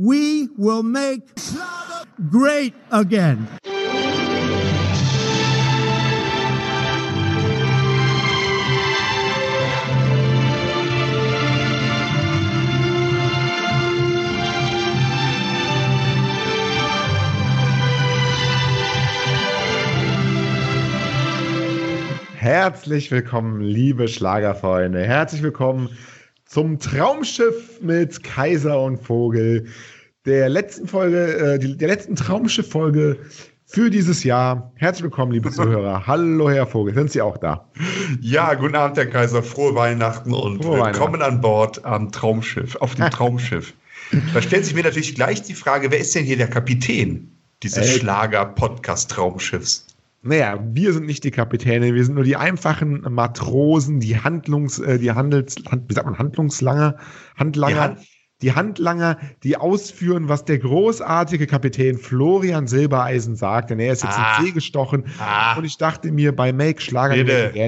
we will make great again. Herzlich willkommen, liebe Schlagerfreunde. Herzlich willkommen zum Traumschiff mit Kaiser und Vogel. Der letzten Folge, äh, die, der letzten Traumschiff-Folge für dieses Jahr. Herzlich willkommen, liebe Zuhörer. Hallo, Herr Vogel. Sind Sie auch da? Ja, guten Abend, Herr Kaiser. Frohe Weihnachten und Frohe willkommen an Bord am Traumschiff, auf dem Traumschiff. da stellt sich mir natürlich gleich die Frage, wer ist denn hier der Kapitän dieses Äh, Schlager-Podcast-Traumschiffs? Naja, wir sind nicht die Kapitäne, wir sind nur die einfachen Matrosen, die Handlungs, äh, die Handels, Hand, wie sagt man, Handlungslanger, Handlanger, Die Hand- die Handlanger, die ausführen, was der großartige Kapitän Florian Silbereisen sagt, denn er ist jetzt Ah. in See gestochen. Ah. Und ich dachte mir, bei Make Schlager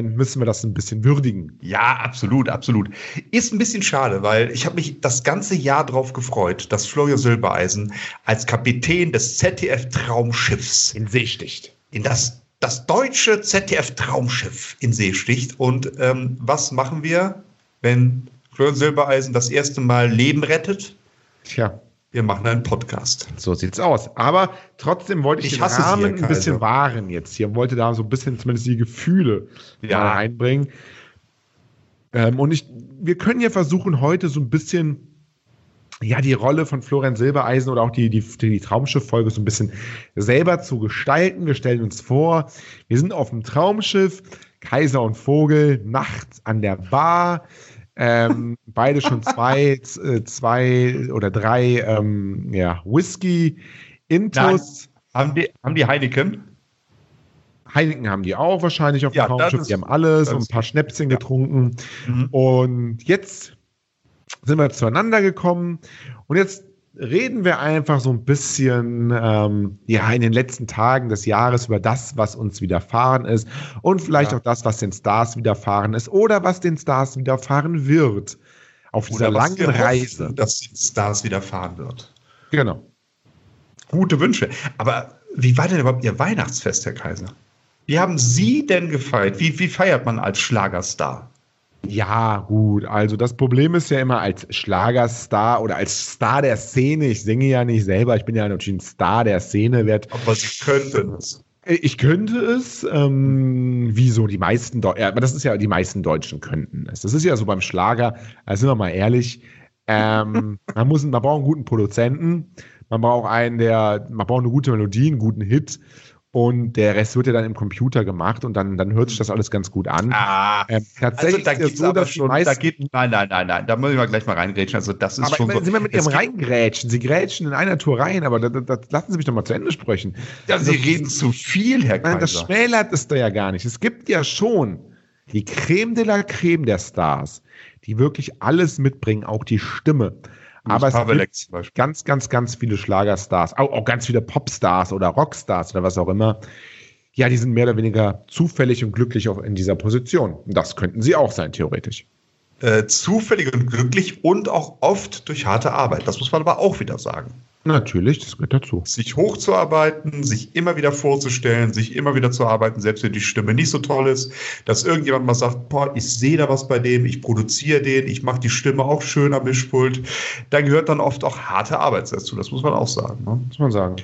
müssen wir das ein bisschen würdigen. Ja, absolut, absolut. Ist ein bisschen schade, weil ich habe mich das ganze Jahr darauf gefreut, dass Florian Silbereisen als Kapitän des ZDF-Traumschiffs In See sticht. in das, das deutsche ZDF-Traumschiff in See sticht. Und ähm, was machen wir, wenn Florian Silbereisen das erste Mal Leben rettet? Tja, Wir machen einen Podcast. so sieht's aus. Aber trotzdem wollte ich, Ich den Rahmen Herr ein bisschen wahren jetzt hier wollte da so ein bisschen zumindest die Gefühle Ja. reinbringen. Ähm, und ich, wir können ja versuchen, heute so ein bisschen ja, die Rolle von Florian Silbereisen oder auch die, die, die Traumschiff-Folge so ein bisschen selber zu gestalten. Wir stellen uns vor, wir sind auf dem Traumschiff, Kaiser und Vogel, nachts an der Bar, ähm, beide schon zwei, äh, zwei oder drei ähm, ja, Whisky, Intus. Haben die, haben die Heineken? Heineken haben die auch wahrscheinlich auf dem Ja, Traumschiff. ist- Die haben alles und ein paar Schnäpschen getrunken. Mhm. Und jetzt sind wir zueinander gekommen und jetzt reden wir einfach so ein bisschen ähm, ja in den letzten Tagen des Jahres über das, was uns widerfahren ist und vielleicht Ja. auch das, was den Stars widerfahren ist oder was den Stars widerfahren wird auf dieser Oder was langen wir hoffen, Reise. dass den Stars widerfahren wird. Genau. Gute Wünsche. Aber wie war denn überhaupt Ihr Weihnachtsfest, Herr Kaiser? Wie haben Sie denn gefeiert? Wie, wie feiert man als Schlagerstar? Ja, gut. Also das Problem ist ja immer als Schlagerstar oder als Star der Szene. Ich singe ja nicht selber. Ich bin ja natürlich ein Star der Szene. Werd, Aber Sie könnten es. ich könnte es, ähm, wie so die meisten, Deu ja, aber das ist ja, die meisten Deutschen könnten es. Das ist ja so beim Schlager, also sind wir mal ehrlich, ähm, man muss, man braucht einen guten Produzenten, man braucht einen, der, man braucht eine gute Melodie, einen guten Hit und der Rest wird ja dann im Computer gemacht und dann, dann hört sich das alles ganz gut an. Ah, Ähm, also tatsächlich da ist so, dass schon, da geht, nein, nein, nein, nein, da müssen wir gleich mal reingrätschen. Also das ist aber schon so. sind wir mit ihrem Reingrätschen? Sie grätschen in einer Tour rein, aber das, das, lassen Sie mich doch mal zu Ende sprechen. Ja, Sie Also, reden zu viel, Herr Nein, das Kaiser. schmälert es da ja gar nicht. Es gibt ja schon die Creme de la Creme der Stars, die wirklich alles mitbringen, auch die Stimme. Aber es Pavelek gibt ganz, ganz, ganz viele Schlagerstars, auch, auch ganz viele Popstars oder Rockstars oder was auch immer. Ja, die sind mehr oder weniger zufällig und glücklich auch in dieser Position. Das könnten sie auch sein, theoretisch. Äh, zufällig und glücklich und auch oft durch harte Arbeit. Das muss man aber auch wieder sagen. Natürlich, das gehört dazu. sich hochzuarbeiten, sich immer wieder vorzustellen, sich immer wieder zu arbeiten, selbst wenn die Stimme nicht so toll ist, dass irgendjemand mal sagt, boah, ich sehe da was bei dem, ich produziere den, ich mache die Stimme auch schön am Mischpult. Da gehört dann oft auch harte Arbeit dazu, das muss man auch sagen. Ne? Muss man sagen.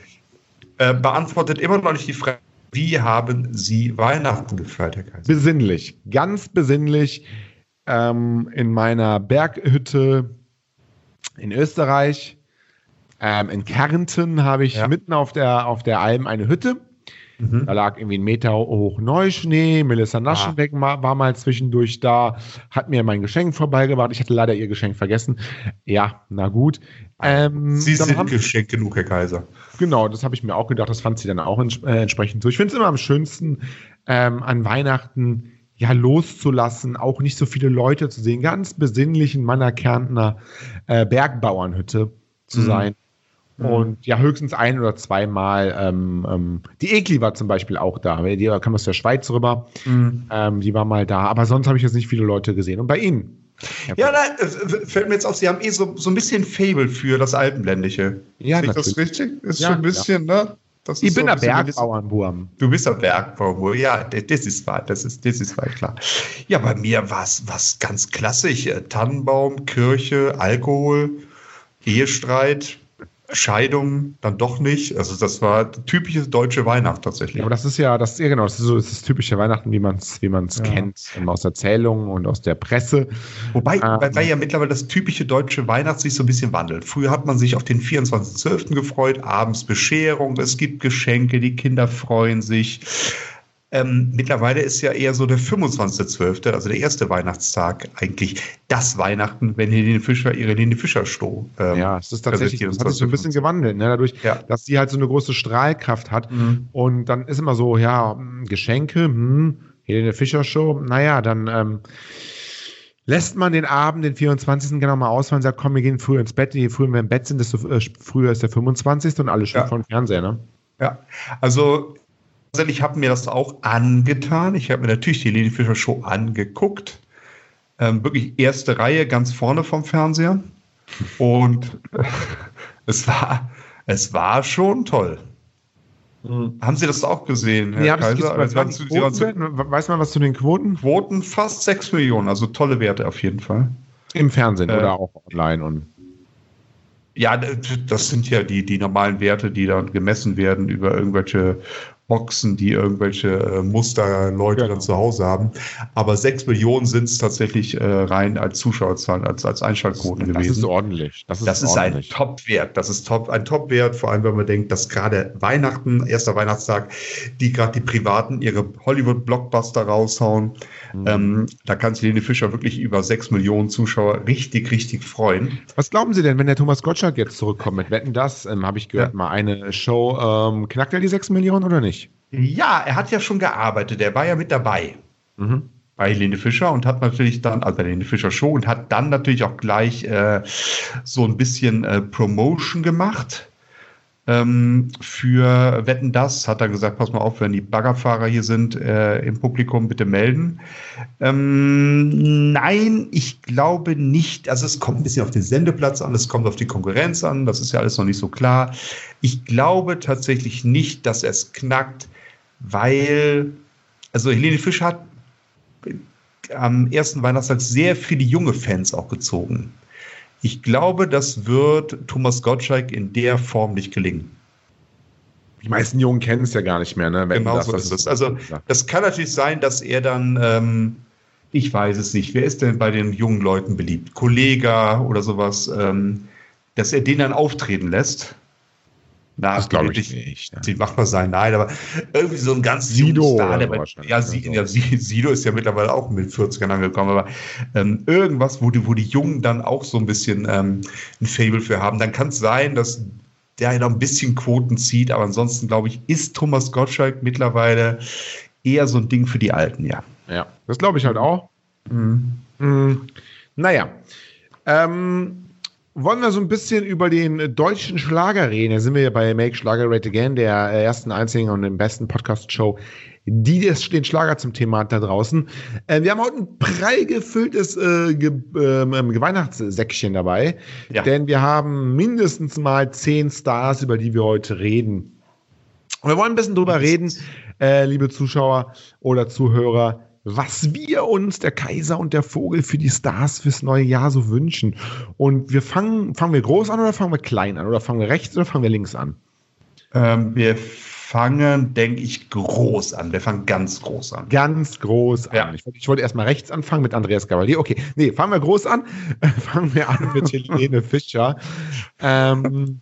Äh, beantwortet immer noch nicht die Frage, wie haben Sie Weihnachten gefeiert, Herr Kaiser? Besinnlich, ganz besinnlich. Ähm, in meiner Berghütte in Österreich, ähm, in Kärnten, habe ich Ja. mitten auf der, auf der Alm eine Hütte. Mhm. Da lag irgendwie ein Meter hoch Neuschnee. Melissa Naschenbeck ma- war mal zwischendurch da, hat mir mein Geschenk vorbeigebracht. Ich hatte leider ihr Geschenk vergessen. Ja, na gut. Ähm, Sie sind haben- geschenkt genug, Herr Kaiser. Genau, das habe ich mir auch gedacht. Das fand sie dann auch ents äh, entsprechend so. Ich finde es immer am schönsten, ähm, an Weihnachten ja loszulassen, auch nicht so viele Leute zu sehen, ganz besinnlich in meiner Kärntner äh, Bergbauernhütte zu Mhm. sein. Und ja, höchstens ein oder zweimal. Ähm, ähm, die Ekli war zum Beispiel auch da. Die kam aus der Schweiz rüber. Ähm, die war mal da. Aber sonst habe ich jetzt nicht viele Leute gesehen. Und bei Ihnen? Ja, nein, fällt mir jetzt auf, Sie haben eh so, so ein bisschen Fable für das Alpenländische. Ja, Ist das richtig? Ist Ja, schon ein bisschen, ne? Das Ich ist bin so der ein Bergbauernwurm. Du bist ein Bergbauer, ja, das ist wahr, das ist, das ist wahr, klar. Ja, bei mir war es was ganz klassisch. Tannenbaum, Kirche, Alkohol, Ehestreit, Scheidung, dann doch nicht. Also das war typische deutsche Weihnacht tatsächlich. Ja, aber das ist ja, das ist ja genau, das ist so das, ist typische Weihnachten, wie man es wie man's Ja. kennt, aus Erzählungen und aus der Presse. Wobei, Ähm. weil, weil ja mittlerweile das typische deutsche Weihnachten sich so ein bisschen wandelt. Früher hat man sich auf den 24.12. gefreut, abends Bescherung, es gibt Geschenke, die Kinder freuen sich. Ähm, mittlerweile ist ja eher so der 25.12., also der erste Weihnachtstag, eigentlich das Weihnachten, wenn Helene Fischer ihre Helene Fischer Show. ähm, Ja, es ist tatsächlich, das hat sich so ein bisschen gewandelt, ne? dadurch, Ja. dass sie halt so eine große Strahlkraft hat. Mhm. Und dann ist immer so, ja, hm, Geschenke, hm, Helene Fischer Show, naja, dann ähm, lässt man den Abend, den 24. genau mal ausfallen, sagt, komm, wir gehen früher ins Bett, je früher wir im Bett sind, desto äh, früher ist der 25. und alle schon Ja. vor dem Fernseher, ne? Ja, also tatsächlich habe mir das auch angetan. Ich habe mir natürlich die Helene Fischer Show angeguckt. Ähm, wirklich erste Reihe ganz vorne vom Fernseher. Und es war, es war schon toll. Haben Sie das auch gesehen, Herr es Kaiser? Also, weiß man was zu den Quoten? Quoten fast 6 Millionen, also tolle Werte auf jeden Fall. Im Fernsehen Äh, oder auch online und Ja, das sind ja die, die normalen Werte, die dann gemessen werden über irgendwelche Boxen, die irgendwelche äh, Musterleute Genau. dann zu Hause haben. Aber sechs Millionen sind es tatsächlich äh, rein als Zuschauerzahlen, als, als Einschaltquoten das gewesen. ist ordentlich. Das ist, Das ist ein ordentlich. Top-Wert. Das ist top, ein Top-Wert, vor allem wenn man denkt, dass gerade Weihnachten, erster Weihnachtstag, die gerade die Privaten ihre Hollywood-Blockbuster raushauen. Mhm. Ähm, da kann sich Helene Fischer wirklich über sechs Millionen Zuschauer richtig, richtig freuen. Was glauben Sie denn, wenn der Thomas Gottschalk jetzt zurückkommt mit Wetten das? Ähm, Habe ich gehört, Ja. mal eine Show. Ähm, knackt er die 6 Millionen oder nicht? Ja, er hat ja schon gearbeitet, er war ja mit dabei. Mhm. bei Helene Fischer und hat natürlich dann, also bei Helene Fischer Show und hat dann natürlich auch gleich äh, so ein bisschen äh, Promotion gemacht. Ähm, für Wetten das hat er gesagt, pass mal auf, wenn die Baggerfahrer hier sind äh, im Publikum, bitte melden. Ähm, nein, ich glaube nicht. Also es kommt ein bisschen auf den Sendeplatz an, es kommt auf die Konkurrenz an, das ist ja alles noch nicht so klar. Ich glaube tatsächlich nicht, dass er es knackt, weil, also Helene Fischer hat am ersten Weihnachtstag sehr viele junge Fans auch gezogen. Ich glaube, das wird Thomas Gottschalk in der Form nicht gelingen. Die meisten Jungen kennen es ja gar nicht mehr, ne? Wetten, Genau das, so ist es. Also das kann natürlich sein, dass er dann, ähm, ich weiß es nicht, wer ist denn bei den jungen Leuten beliebt? Kollega oder sowas, ähm, dass er den dann auftreten lässt. Na, Das glaube ich nicht. Ne? Man sein, nein, aber irgendwie so ein ganz Sido Star, der bei, ja, ja, Sido ist ja mittlerweile auch mit 40ern angekommen, aber ähm, irgendwas, wo die, wo die Jungen dann auch so ein bisschen ähm, ein Fable für haben, dann kann es sein, dass der noch ein bisschen Quoten zieht, aber ansonsten glaube ich, ist Thomas Gottschalk mittlerweile eher so ein Ding für die Alten, ja. Ja, das glaube ich halt auch. Mhm. Naja. Ähm, wollen wir so ein bisschen über den äh, deutschen Schlager reden? Da sind wir ja bei Make Schlager Great Again, der äh, ersten, einzigen und dem besten Podcast-Show, die das, den Schlager zum Thema hat da draußen. Äh, wir haben heute ein prall gefülltes äh, Ge ähm, Weihnachtssäckchen dabei, Ja. denn wir haben mindestens mal zehn Stars, über die wir heute reden. Und wir wollen ein bisschen drüber reden, äh, liebe Zuschauer oder Zuhörer, was wir uns, der Kaiser und der Vogel, für die Stars fürs neue Jahr so wünschen. Und wir fangen, fangen wir groß an oder fangen wir klein an? Oder fangen wir rechts oder fangen wir links an? Ähm, wir fangen, denke ich, groß an. Wir fangen ganz groß an. Ganz groß Ja. an. Ich, wollte- ich wollte erstmal rechts anfangen mit Andreas Gavalier. Okay, nee, fangen wir groß an. fangen wir an mit Helene Fischer. Ähm,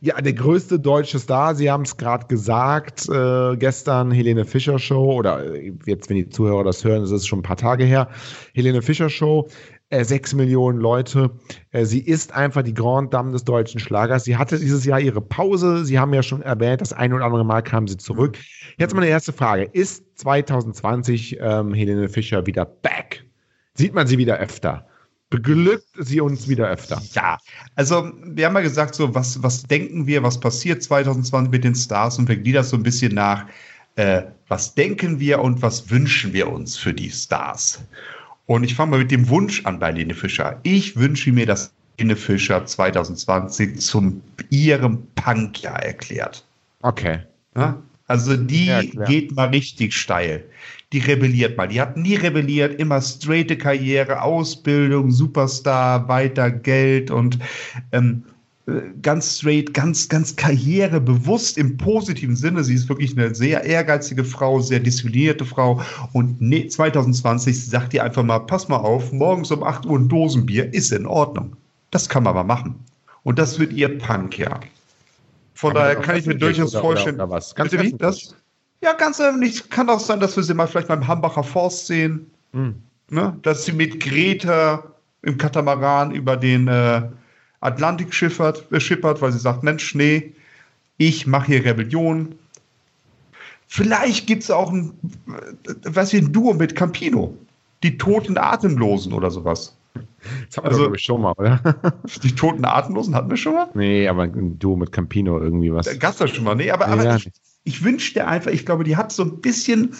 ja, der größte deutsche Star, Sie haben es gerade gesagt, äh, gestern Helene Fischer Show oder äh, jetzt, wenn die Zuhörer das hören, ist schon ein paar Tage her. Helene Fischer Show, äh, sechs Millionen Leute. Äh, sie ist einfach die Grand Dame des deutschen Schlagers. Sie hatte dieses Jahr ihre Pause. Sie haben ja schon erwähnt, das ein oder andere Mal kam sie zurück. Jetzt meine erste Frage. Ist 2020 ähm, Helene Fischer wieder back? Sieht man sie wieder öfter? Beglückt sie uns wieder öfter? Ja, also wir haben ja gesagt, so was, was denken wir, was passiert 2020 mit den Stars und wir gliedern das so ein bisschen nach, äh, was denken wir und was wünschen wir uns für die Stars. Und ich fange mal mit dem Wunsch an bei Lene Fischer. Ich wünsche mir, dass Lene Fischer 2020 zum ihrem Punkjahr erklärt. Okay. Ja? Also die ja, geht mal richtig steil. Die rebelliert mal. Die hat nie rebelliert, immer straighte Karriere, Ausbildung, Superstar, weiter Geld und ähm, äh, ganz straight, ganz, ganz karrierebewusst im positiven Sinne. Sie ist wirklich eine sehr ehrgeizige Frau, sehr disziplinierte Frau. Und 2020 sagt ihr einfach mal, pass mal auf, morgens um 8 Uhr ein Dosenbier ist in Ordnung. Das kann man mal machen. Und das wird ihr Punk, ja. Von kann daher kann ich mir durchaus oder, vorstellen. Oder, oder was? Ganz wie? Das, ja, ganz öffentlich. Kann auch sein, dass wir sie mal vielleicht beim Hambacher Forst sehen. Hm. Ne? Dass sie mit Greta im Katamaran über den äh, Atlantik schippert, äh, schippert, weil sie sagt, Mensch, nee, ich mache hier Rebellion. Vielleicht gibt es auch ein, äh, was wie ein Duo mit Campino. Die toten Atemlosen oder sowas. Das haben wir also, schon mal, oder? Die toten Atemlosen hatten wir schon mal? Nee, aber ein Duo mit Campino irgendwie was. Gab's da schon mal? Nee, aber, aber ich, ich wünsche dir einfach, ich glaube, die hat so ein bisschen,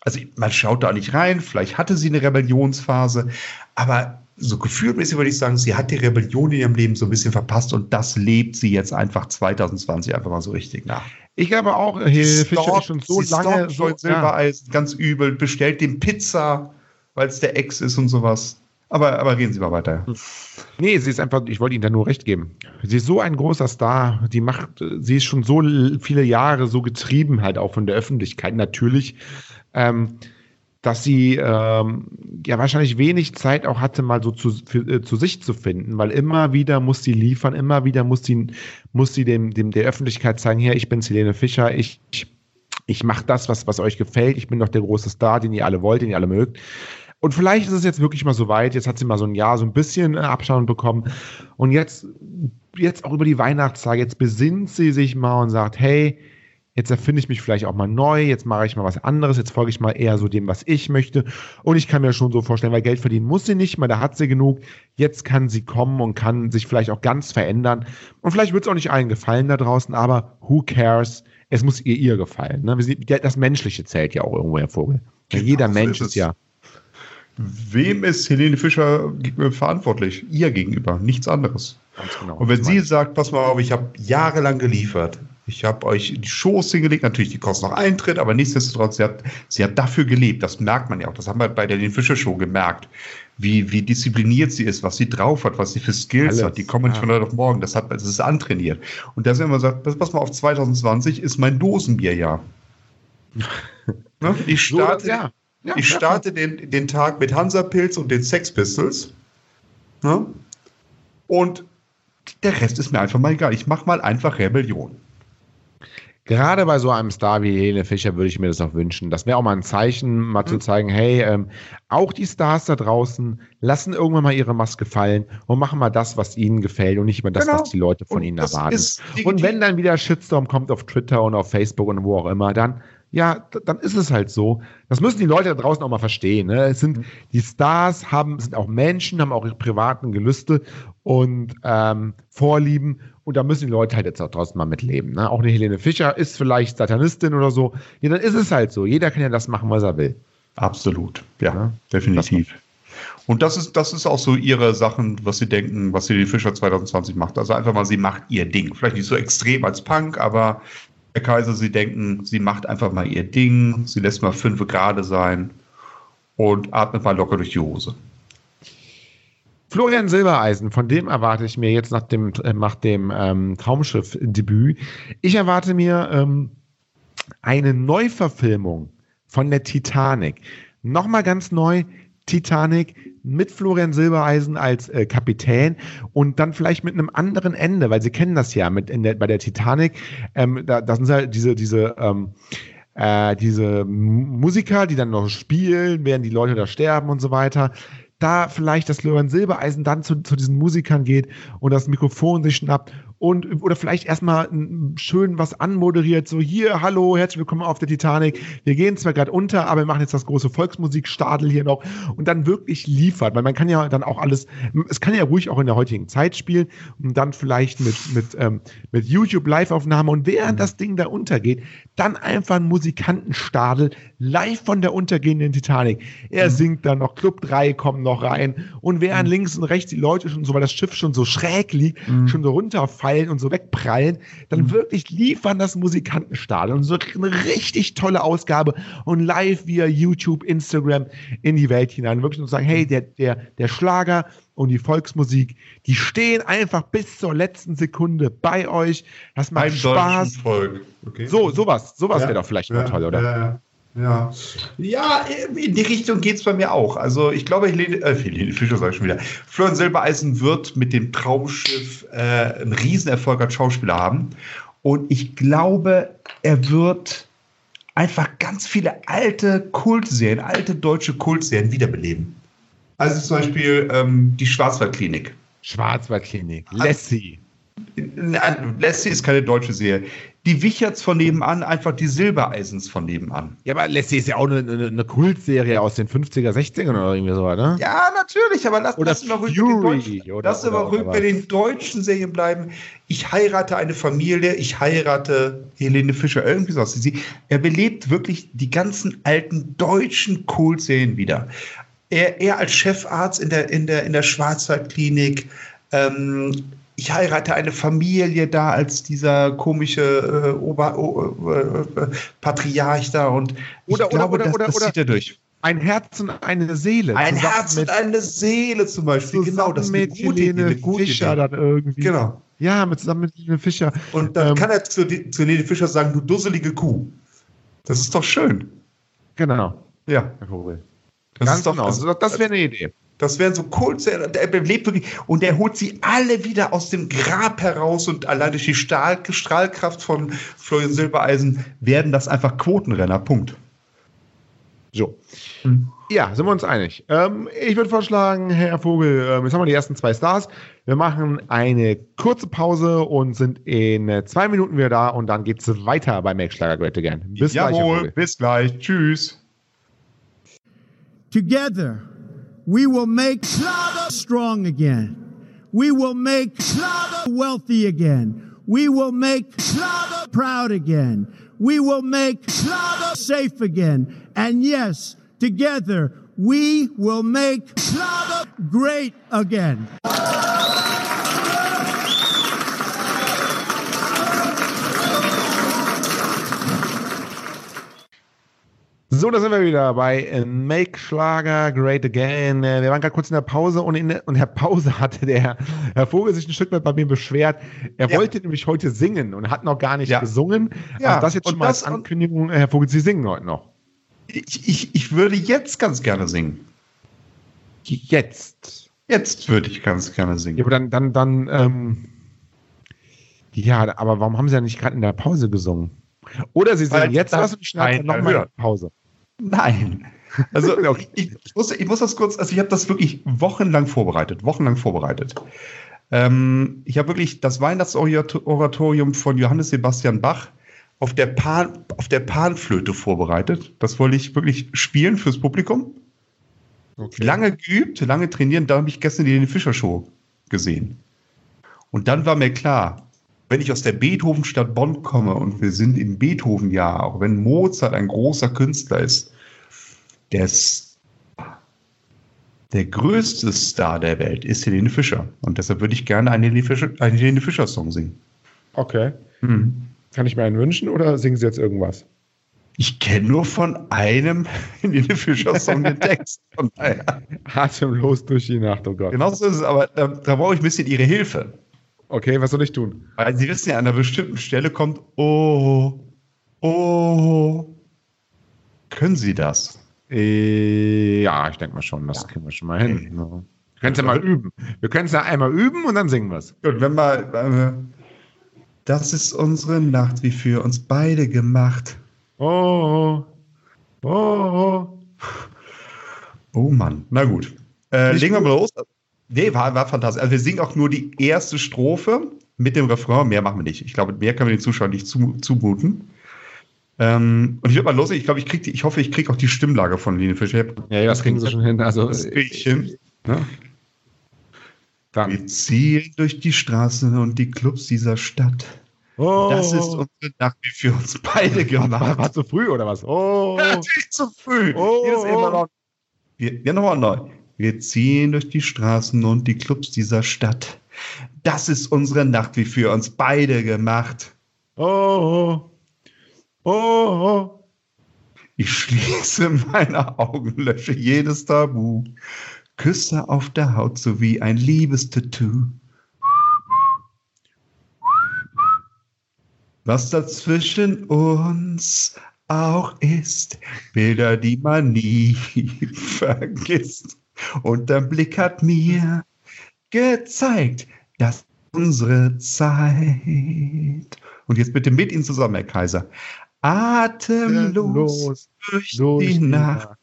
also man schaut da nicht rein, vielleicht hatte sie eine Rebellionsphase, aber so gefühlmäßig würde ich sagen, sie hat die Rebellion in ihrem Leben so ein bisschen verpasst und das lebt sie jetzt einfach 2020 einfach mal so richtig nach. Ich glaube auch, Helene Fischer ist schon so lange so Silbereisen, ja. ganz übel, bestellt dem Pizza, weil es der Ex ist und sowas. Aber, aber gehen Sie mal weiter. Nee, sie ist einfach, ich wollte Ihnen da nur recht geben. Sie ist so ein großer Star, die macht, sie ist schon so viele Jahre so getrieben halt auch von der Öffentlichkeit. Natürlich ähm, dass sie ähm, ja wahrscheinlich wenig Zeit auch hatte, mal so zu, für, äh, zu sich zu finden, weil immer wieder muss sie liefern, immer wieder muss sie, muss sie dem, dem der Öffentlichkeit zeigen, hier, ich bin Helene Fischer, ich, ich, ich mache das, was, was euch gefällt, ich bin doch der große Star, den ihr alle wollt, den ihr alle mögt. Und vielleicht ist es jetzt wirklich mal so weit, jetzt hat sie mal so ein Jahr so ein bisschen äh, Abstand bekommen und jetzt, jetzt auch über die Weihnachtstage, jetzt besinnt sie sich mal und sagt, hey, Jetzt erfinde ich mich vielleicht auch mal neu, jetzt mache ich mal was anderes, jetzt folge ich mal eher so dem, was ich möchte. Und ich kann mir schon so vorstellen, weil Geld verdienen muss sie nicht, weil da hat sie genug. Jetzt kann sie kommen und kann sich vielleicht auch ganz verändern. Und vielleicht wird es auch nicht allen gefallen da draußen, aber who cares? Es muss ihr ihr gefallen. Ne? Das Menschliche zählt ja auch irgendwo, Herr Vogel. Genau, Jeder Mensch ist, ist ja. Wem ist Helene Fischer verantwortlich? Ihr gegenüber, nichts anderes. Genau, und wenn sie sagt, pass mal auf, ich habe jahrelang geliefert, ich habe euch die Shows hingelegt, natürlich die kosten noch Eintritt, aber nichtsdestotrotz, sie hat, sie hat dafür gelebt. Das merkt man ja auch. Das haben wir bei der Den Fischer Show gemerkt. Wie, wie diszipliniert sie ist, was sie drauf hat, was sie für Skills Alles. hat. Die kommen nicht ja. von heute auf morgen. Das, hat, das ist antrainiert. Und da sind wir gesagt, pass mal auf, 2020 ist mein Dosenbierjahr. ne? Ich starte, so, ja. Ja, ich starte den, den Tag mit Hansapilz und den Sex Pistols. Ne? Und der Rest ist mir einfach mal egal. Ich mache mal einfach Rebellion. Gerade bei so einem Star wie Helene Fischer würde ich mir das auch wünschen. Das wäre auch mal ein Zeichen, mal mhm. zu zeigen, hey, ähm, auch die Stars da draußen lassen irgendwann mal ihre Maske fallen und machen mal das, was ihnen gefällt und nicht mehr das, genau. was die Leute von und ihnen erwarten. Und wenn dann wieder Shitstorm kommt auf Twitter und auf Facebook und wo auch immer, dann ja, dann ist es halt so. Das müssen die Leute da draußen auch mal verstehen. Ne? Es sind die Stars haben sind auch Menschen, haben auch ihre privaten Gelüste und ähm, Vorlieben und da müssen die Leute halt jetzt auch draußen mal mitleben. Ne? Auch eine Helene Fischer ist vielleicht Satanistin oder so. Ja, dann ist es halt so. Jeder kann ja das machen, was er will. Absolut, ja, ja definitiv. Und das ist, das ist auch so ihre Sachen, was sie denken, was Helene Fischer 2020 macht. Also einfach mal, sie macht ihr Ding. Vielleicht nicht so extrem als Punk, aber Herr Kaiser, Sie denken, sie macht einfach mal ihr Ding, sie lässt mal fünf gerade sein und atmet mal locker durch die Hose. Florian Silbereisen, von dem erwarte ich mir jetzt nach dem, äh, nach dem ähm, Traumschiff-Debüt. Ich erwarte mir ähm, eine Neuverfilmung von der Titanic. Nochmal ganz neu, Titanic mit Florian Silbereisen als äh, Kapitän und dann vielleicht mit einem anderen Ende, weil Sie kennen das ja mit in der, bei der Titanic. Ähm, da, da sind halt diese, diese, ähm, äh, diese Musiker, die dann noch spielen, während die Leute da sterben und so weiter da vielleicht das Florian Silbereisen dann zu, zu diesen Musikern geht und das Mikrofon sich schnappt und oder vielleicht erstmal schön was anmoderiert, so hier, hallo, herzlich willkommen auf der Titanic. Wir gehen zwar gerade unter, aber wir machen jetzt das große Volksmusikstadel hier noch und dann wirklich liefert, weil man kann ja dann auch alles, es kann ja ruhig auch in der heutigen Zeit spielen und dann vielleicht mit, mit, ähm, mit YouTube Live-Aufnahme und während das Ding da untergeht, dann einfach ein Musikantenstadel live von der untergehenden Titanic. Er mhm. singt dann noch, Club 3 kommt noch rein und während mhm. links und rechts die Leute schon so, weil das Schiff schon so schräg liegt, mhm. schon so runterfallen fallen und so wegprallen, dann mhm. wirklich liefern das Musikantenstadion und so eine richtig tolle Ausgabe und live via YouTube, Instagram in die Welt hinein. Wirklich nur sagen, hey, der, der, der Schlager und die Volksmusik, die stehen einfach bis zur letzten Sekunde bei euch. Das macht Beim Spaß. Okay. So, sowas, sowas ja, wäre doch vielleicht ja, mal toll, oder? Ja, ja. Ja, in die Richtung geht es bei mir auch. Also ich glaube, Helene, äh, Helene Fischer sage ich schon wieder, Florian Silbereisen wird mit dem Traumschiff äh, einen Riesenerfolg als Schauspieler haben. Und ich glaube, er wird einfach ganz viele alte Kultserien, alte deutsche Kultserien wiederbeleben. Also zum Beispiel ähm, die Schwarzwaldklinik. Schwarzwaldklinik, Lassie. Lassie ist keine deutsche Serie. Die Wicherts von nebenan, einfach die Silbereisens von nebenan. Ja, aber Lassie ist ja auch eine, eine, eine Kultserie aus den 50er, 60ern oder irgendwie so, ne? Ja, natürlich, aber lass, lass mal ruhig, bei, oder, lass oder, ruhig bei den deutschen Serien bleiben. Ich heirate eine Familie, ich heirate Helene Fischer, irgendwie so. Sie, er belebt wirklich die ganzen alten deutschen Kultserien wieder. Er, er als Chefarzt in der, in der, in der Schwarzwaldklinik, ähm, ich heirate eine Familie da als dieser komische äh, Ober, äh, äh, Patriarch da und oder, ich glaube, oder, oder, das, das zieht er durch. Ein Herz und eine Seele. Ein Herz und eine Seele zum Beispiel. Genau, das mit Helene Fischer dann irgendwie. Genau. Ja, mit, zusammen mit Helene Fischer. Und dann ähm, kann er zu, zu Helene Fischer sagen, du dusselige Kuh. Das ist doch schön. Genau. Ja. Herr Vogel. Das Ganz ist doch, genau. Also, das wäre eine Idee. Das wären so kurze, der lebt wirklich, und der holt sie alle wieder aus dem Grab heraus und allein durch die Stahl, Strahlkraft von Florian Silbereisen werden das einfach Quotenrenner. Punkt. So. Hm. Ja, sind wir uns einig. Ähm, ich würde vorschlagen, Herr Vogel, äh, jetzt haben wir die ersten zwei Stars. Wir machen eine kurze Pause und sind in äh, zwei Minuten wieder da und dann geht es weiter bei Make Schlager Great Again. Bis Jawohl, gleich. Bis gleich. Tschüss. Together. We will make strong again. We will make wealthy again. We will make proud again. We will make safe again. And yes, together we will make great again. So, da sind wir wieder bei Make Schlager Great Again. Äh, wir waren gerade kurz in der Pause und in der, und der Pause hatte der Herr Vogel sich ein Stück weit bei mir beschwert. Er ja. wollte nämlich heute singen und hat noch gar nicht ja. gesungen. Ja. Also das jetzt schon mal als Ankündigung. Herr Vogel, Sie singen heute noch. Ich, ich, ich würde jetzt ganz gerne singen. Jetzt? Jetzt würde ich ganz gerne singen. Ja, aber dann, dann, dann, ähm, ja, aber warum haben Sie ja nicht gerade in der Pause gesungen? Oder Sie singen jetzt was und schneiden nochmal Pause. Nein. Also ich, ich, muss, ich muss das kurz, also ich habe das wirklich wochenlang vorbereitet, wochenlang vorbereitet. Ähm, ich habe wirklich das Weihnachtsoratorium von Johannes Sebastian Bach auf der, Pan, auf der Panflöte vorbereitet. Das wollte ich wirklich spielen fürs Publikum. Okay. Lange geübt, lange trainieren, da habe ich gestern die Fischer Show gesehen. Und dann war mir klar, wenn ich aus der Beethovenstadt Bonn komme und wir sind im Beethoven-Jahr, auch wenn Mozart ein großer Künstler ist, der der größte Star der Welt ist Helene Fischer. Und deshalb würde ich gerne einen Helene Fischer, einen Helene Fischer Song singen. Okay. Mhm. Kann ich mir einen wünschen oder singen Sie jetzt irgendwas? Ich kenne nur von einem Helene Fischer Song den Text. Von daher. Atemlos durch die Nacht, oh Gott. Genau so ist es, aber da, da brauche ich ein bisschen Ihre Hilfe. Okay, was soll ich tun? Weil Sie wissen ja, an einer bestimmten Stelle kommt, oh, oh. Können Sie das? Äh, ja, ich denke mal schon, das ja. kriegen wir schon mal hin. Okay. Wir können es ja mal üben. Wir können es ja einmal üben und dann singen wir es. Gut, wenn wir. Äh, das ist unsere Nacht, wie für uns beide gemacht. Oh, oh, oh. Oh Mann, na gut. Äh, legen wir mal los. Nee, war, war fantastisch. Also wir singen auch nur die erste Strophe. mit dem Refrain. Mehr machen wir nicht. Ich glaube, mehr können wir den Zuschauern nicht zumuten. Ähm, und ich würde mal los, ich glaube, ich krieg die, ich hoffe, ich kriege auch die Stimmlage von Lene Fischer. Ja, das kriegen sie schon hin. Also, das kriege ich hin. Ne? Wir ziehen durch die Straßen und die Clubs dieser Stadt. Oh. Das ist unsere Nacht, wie für uns beide gemacht. War, war zu früh oder was? Oh. Natürlich zu früh. Oh. Jedes immer noch. Wir, ja, nochmal neu. Wir ziehen durch die Straßen und die Clubs dieser Stadt. Das ist unsere Nacht, wie für uns beide gemacht. Oh. Oh, oh. Ich schließe meine Augen, lösche jedes Tabu. Küsse auf der Haut sowie ein Liebestattoo. Was dazwischen uns auch ist, Bilder, die man nie vergisst. Und der Blick hat mir gezeigt, dass unsere Zeit. Und jetzt bitte mit Ihnen zusammen, Herr Kaiser atemlos durch, durch die, die Nacht, Nacht,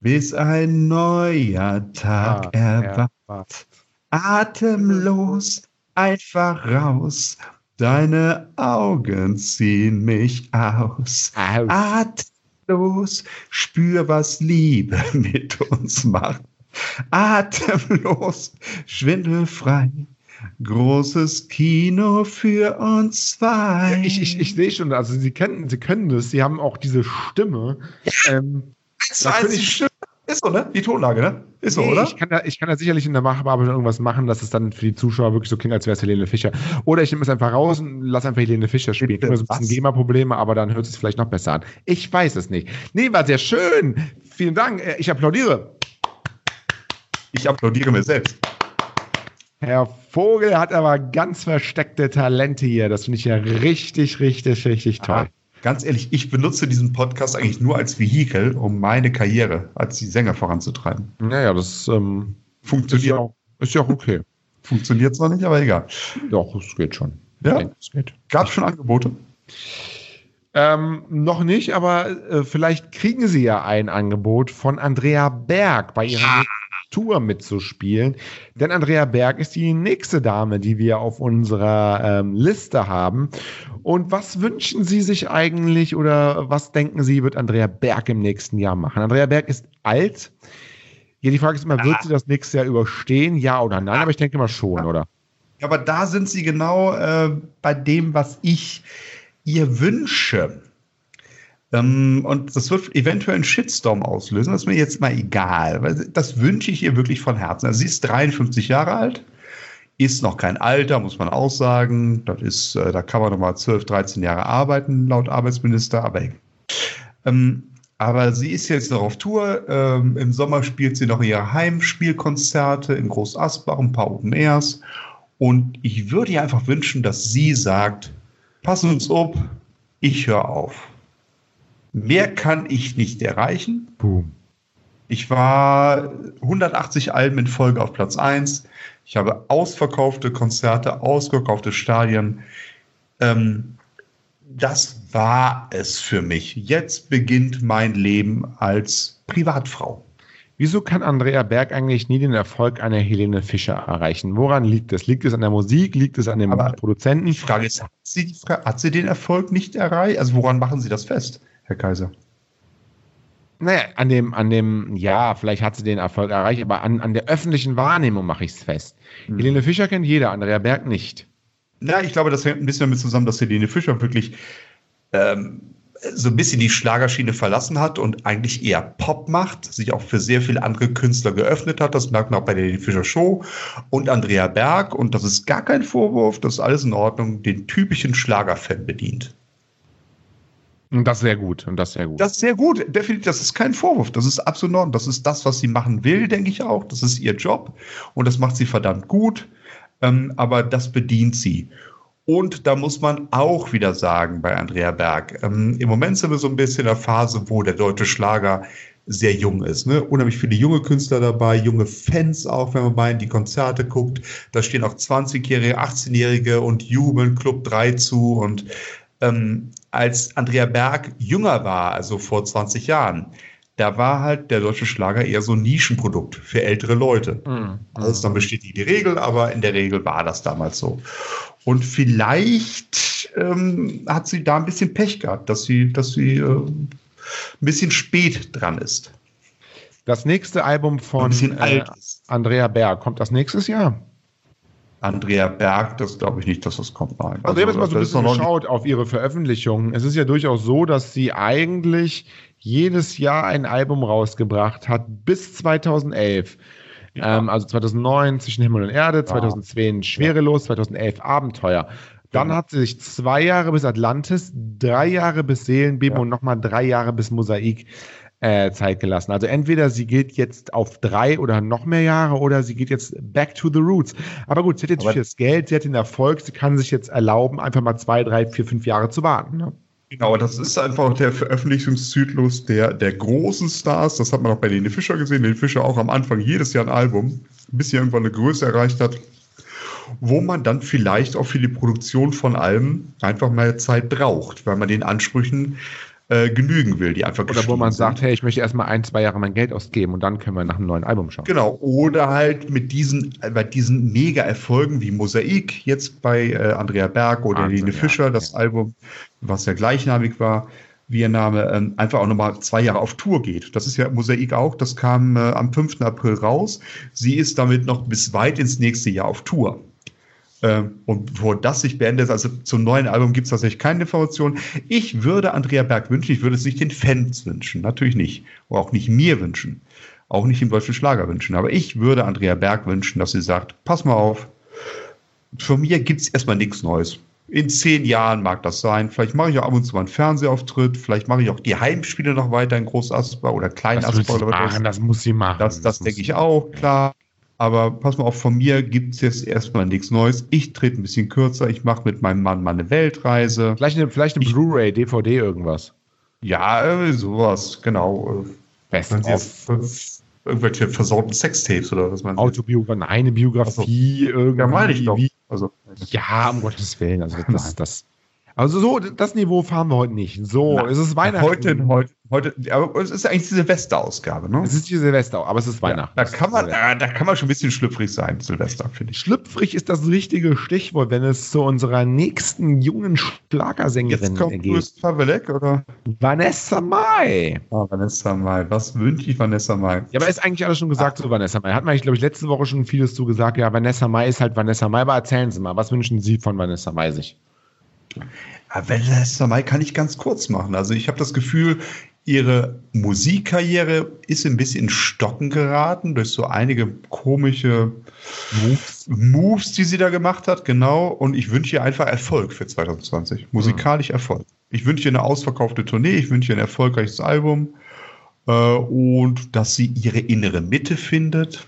bis ein neuer Tag ah, erwacht. Atemlos einfach raus, deine Augen ziehen mich aus. aus. Atemlos, spür, was Liebe mit uns macht. Atemlos, schwindelfrei, Großes Kino für uns zwei. Ja, ich, ich, ich sehe schon, also sie kennen, sie können das, sie haben auch diese Stimme. Ähm, also die Stimme ist so, ne? Die Tonlage, ne? Ist so, nee, oder? Ich kann, da, ich kann da sicherlich in der Machbearbeitung irgendwas machen, dass es dann für die Zuschauer wirklich so klingt, als wäre es Helene Fischer. Oder ich nehme es einfach raus und lasse einfach Helene Fischer spielen. Ich habe so ein bisschen GEMA-Probleme, aber dann hört es vielleicht noch besser an. Ich weiß es nicht. Nee, war sehr schön. Vielen Dank. Äh, ich applaudiere. Ich applaudiere mir selbst. Herr Vogel hat aber ganz versteckte Talente hier. Das finde ich ja richtig, richtig, richtig toll. Ah, ganz ehrlich, ich benutze diesen Podcast eigentlich nur als Vehikel, um meine Karriere als Sänger voranzutreiben. Naja, das ähm, funktioniert. Ist ja, auch, ist ja auch okay. Funktioniert zwar nicht, aber egal. Doch, es geht schon. Ja, es geht. Gab es schon Angebote? Ähm, noch nicht, aber äh, vielleicht kriegen Sie ja ein Angebot von Andrea Berg bei ihrer ja. Tour mitzuspielen. Denn Andrea Berg ist die nächste Dame, die wir auf unserer ähm, Liste haben. Und was wünschen Sie sich eigentlich oder was denken Sie, wird Andrea Berg im nächsten Jahr machen? Andrea Berg ist alt. Ja, die Frage ist immer, wird ah. sie das nächste Jahr überstehen? Ja oder nein? Aber ich denke mal schon, oder? Ja, aber da sind Sie genau äh, bei dem, was ich ihr wünsche. Ähm, und das wird eventuell einen Shitstorm auslösen. Das ist mir jetzt mal egal, weil das wünsche ich ihr wirklich von Herzen. Also sie ist 53 Jahre alt, ist noch kein Alter, muss man auch sagen. Das ist, äh, da kann man noch mal 12, 13 Jahre arbeiten, laut Arbeitsminister, aber ähm, aber sie ist jetzt noch auf Tour. Ähm, Im Sommer spielt sie noch ihre Heimspielkonzerte in Groß Asbach, ein paar Open Airs. Und ich würde ihr einfach wünschen, dass sie sagt, pass uns auf, ich höre auf. Mehr kann ich nicht erreichen. Boom. Ich war 180 Alben in Folge auf Platz 1. Ich habe ausverkaufte Konzerte, ausverkaufte Stadien. Ähm, das war es für mich. Jetzt beginnt mein Leben als Privatfrau. Wieso kann Andrea Berg eigentlich nie den Erfolg einer Helene Fischer erreichen? Woran liegt es? Liegt es an der Musik? Liegt es an dem Aber Produzenten? Die Frage ist, hat sie, hat sie den Erfolg nicht erreicht? Also woran machen Sie das fest? Herr Kaiser? Naja, an dem, an dem, ja, vielleicht hat sie den Erfolg erreicht, aber an, an der öffentlichen Wahrnehmung mache ich es fest. Hm. Helene Fischer kennt jeder, Andrea Berg nicht. Na, ich glaube, das hängt ein bisschen damit zusammen, dass Helene Fischer wirklich ähm, so ein bisschen die Schlagerschiene verlassen hat und eigentlich eher Pop macht, sich auch für sehr viele andere Künstler geöffnet hat. Das merkt man auch bei der Helene Fischer Show und Andrea Berg. Und das ist gar kein Vorwurf, das ist alles in Ordnung, den typischen Schlagerfan bedient. Und das sehr gut. Und das sehr gut. Das sehr gut. Definitiv. Das ist kein Vorwurf. Das ist absolut Ordnung. Das ist das, was sie machen will, denke ich auch. Das ist ihr Job. Und das macht sie verdammt gut. Ähm, aber das bedient sie. Und da muss man auch wieder sagen bei Andrea Berg, ähm, im Moment sind wir so ein bisschen in der Phase, wo der deutsche Schlager sehr jung ist. Ne? Unheimlich viele junge Künstler dabei, junge Fans auch, wenn man mal in die Konzerte guckt. Da stehen auch 20-Jährige, 18-Jährige und jubeln Club 3 zu. Und ähm, als Andrea Berg jünger war, also vor 20 Jahren, da war halt der deutsche Schlager eher so ein Nischenprodukt für ältere Leute. Mhm. Also dann besteht die Regel, aber in der Regel war das damals so. Und vielleicht ähm, hat sie da ein bisschen Pech gehabt, dass sie, dass sie äh, ein bisschen spät dran ist. Das nächste Album von äh, Andrea Berg kommt das nächstes Jahr. Andrea Berg, das glaube ich nicht, dass das kommt. Nein. Also, also ich habe jetzt mal so ein bisschen geschaut auf ihre Veröffentlichungen. Es ist ja durchaus so, dass sie eigentlich jedes Jahr ein Album rausgebracht hat bis 2011. Ja. Ähm, also 2009 zwischen Himmel und Erde, 2010 Schwerelos, 2011 Abenteuer. Dann ja. hat sie sich zwei Jahre bis Atlantis, drei Jahre bis Seelenbeben ja. und nochmal drei Jahre bis Mosaik äh, Zeit gelassen. Also entweder sie geht jetzt auf drei oder noch mehr Jahre oder sie geht jetzt back to the roots. Aber gut, sie hat jetzt Aber das Geld, sie hat den Erfolg, sie kann sich jetzt erlauben, einfach mal zwei, drei, vier, fünf Jahre zu warten. Ne? Genau, das ist einfach der Veröffentlichungszyklus der, der großen Stars. Das hat man auch bei Lene Fischer gesehen. Lene Fischer auch am Anfang jedes Jahr ein Album, bis sie irgendwann eine Größe erreicht hat, wo man dann vielleicht auch für die Produktion von Alben einfach mehr Zeit braucht, weil man den Ansprüchen äh, genügen will, die einfach Oder wo man sagt, hey, ich möchte erstmal ein, zwei Jahre mein Geld ausgeben und dann können wir nach einem neuen Album schauen. Genau, oder halt mit diesen, bei diesen Mega-Erfolgen wie Mosaik, jetzt bei äh, Andrea Berg oder Wahnsinn, Lene Fischer, ja, das ja. Album, was ja gleichnamig war, wie ihr Name, ähm, einfach auch nochmal zwei Jahre auf Tour geht. Das ist ja Mosaik auch, das kam äh, am 5. April raus. Sie ist damit noch bis weit ins nächste Jahr auf Tour. Ähm, und wo das sich beendet, also zum neuen Album gibt es tatsächlich keine Informationen. Ich würde Andrea Berg wünschen, ich würde es nicht den Fans wünschen, natürlich nicht. Oder auch nicht mir wünschen. Auch nicht im deutschen Schlager wünschen. Aber ich würde Andrea Berg wünschen, dass sie sagt, pass mal auf, von mir gibt es erstmal nichts Neues. In zehn Jahren mag das sein. Vielleicht mache ich auch ab und zu mal einen Fernsehauftritt. Vielleicht mache ich auch die Heimspiele noch weiter in Groß Asper oder Klein Asper. Das, das muss sie machen. Das, das, das denke ich auch, klar. Aber pass mal auf, von mir gibt es jetzt erstmal nichts Neues. Ich trete ein bisschen kürzer. Ich mache mit meinem Mann mal eine Weltreise. Vielleicht eine, vielleicht eine Blu-ray, DVD, irgendwas. Ja, äh, sowas, genau. Besten auf irgendwelche versorgten Sextapes oder was man Autobiografie, nein, eine Biografie, also, irgendwie. Ja, meine ich doch. Also, ja, um Gottes Willen. Also das, das, also so, das Niveau fahren wir heute nicht. So, Nein, es ist Weihnachten. Heute, heute, heute, aber es ist eigentlich die Silvesterausgabe, ne? Es ist die Silvester, aber es ist Weihnachten. Ja, da kann man, äh, da kann man schon ein bisschen schlüpfrig sein, Silvester, finde ich. Schlüpfrig ist das richtige Stichwort, wenn es zu unserer nächsten jungen Schlagersängerin Jetzt kommt geht. Pavelek, oder? Vanessa Mai. Ah, Vanessa Mai. Was wünsche ich Vanessa Mai? Ja, aber ist eigentlich alles schon gesagt zu Vanessa Mai. Hat man eigentlich, glaube ich, letzte Woche schon vieles zu gesagt. Ja, Vanessa Mai ist halt Vanessa Mai. Aber erzählen Sie mal, was wünschen Sie von Vanessa Mai sich? Ja, Vanessa Mai kann ich ganz kurz machen. Also ich habe das Gefühl, ihre Musikkarriere ist ein bisschen in Stocken geraten durch so einige komische Moves. Moves, die sie da gemacht hat, genau. Und ich wünsche ihr einfach Erfolg für 2020. Musikalisch mhm. Erfolg. Ich wünsche ihr eine ausverkaufte Tournee, ich wünsche ihr ein erfolgreiches Album äh, und dass sie ihre innere Mitte findet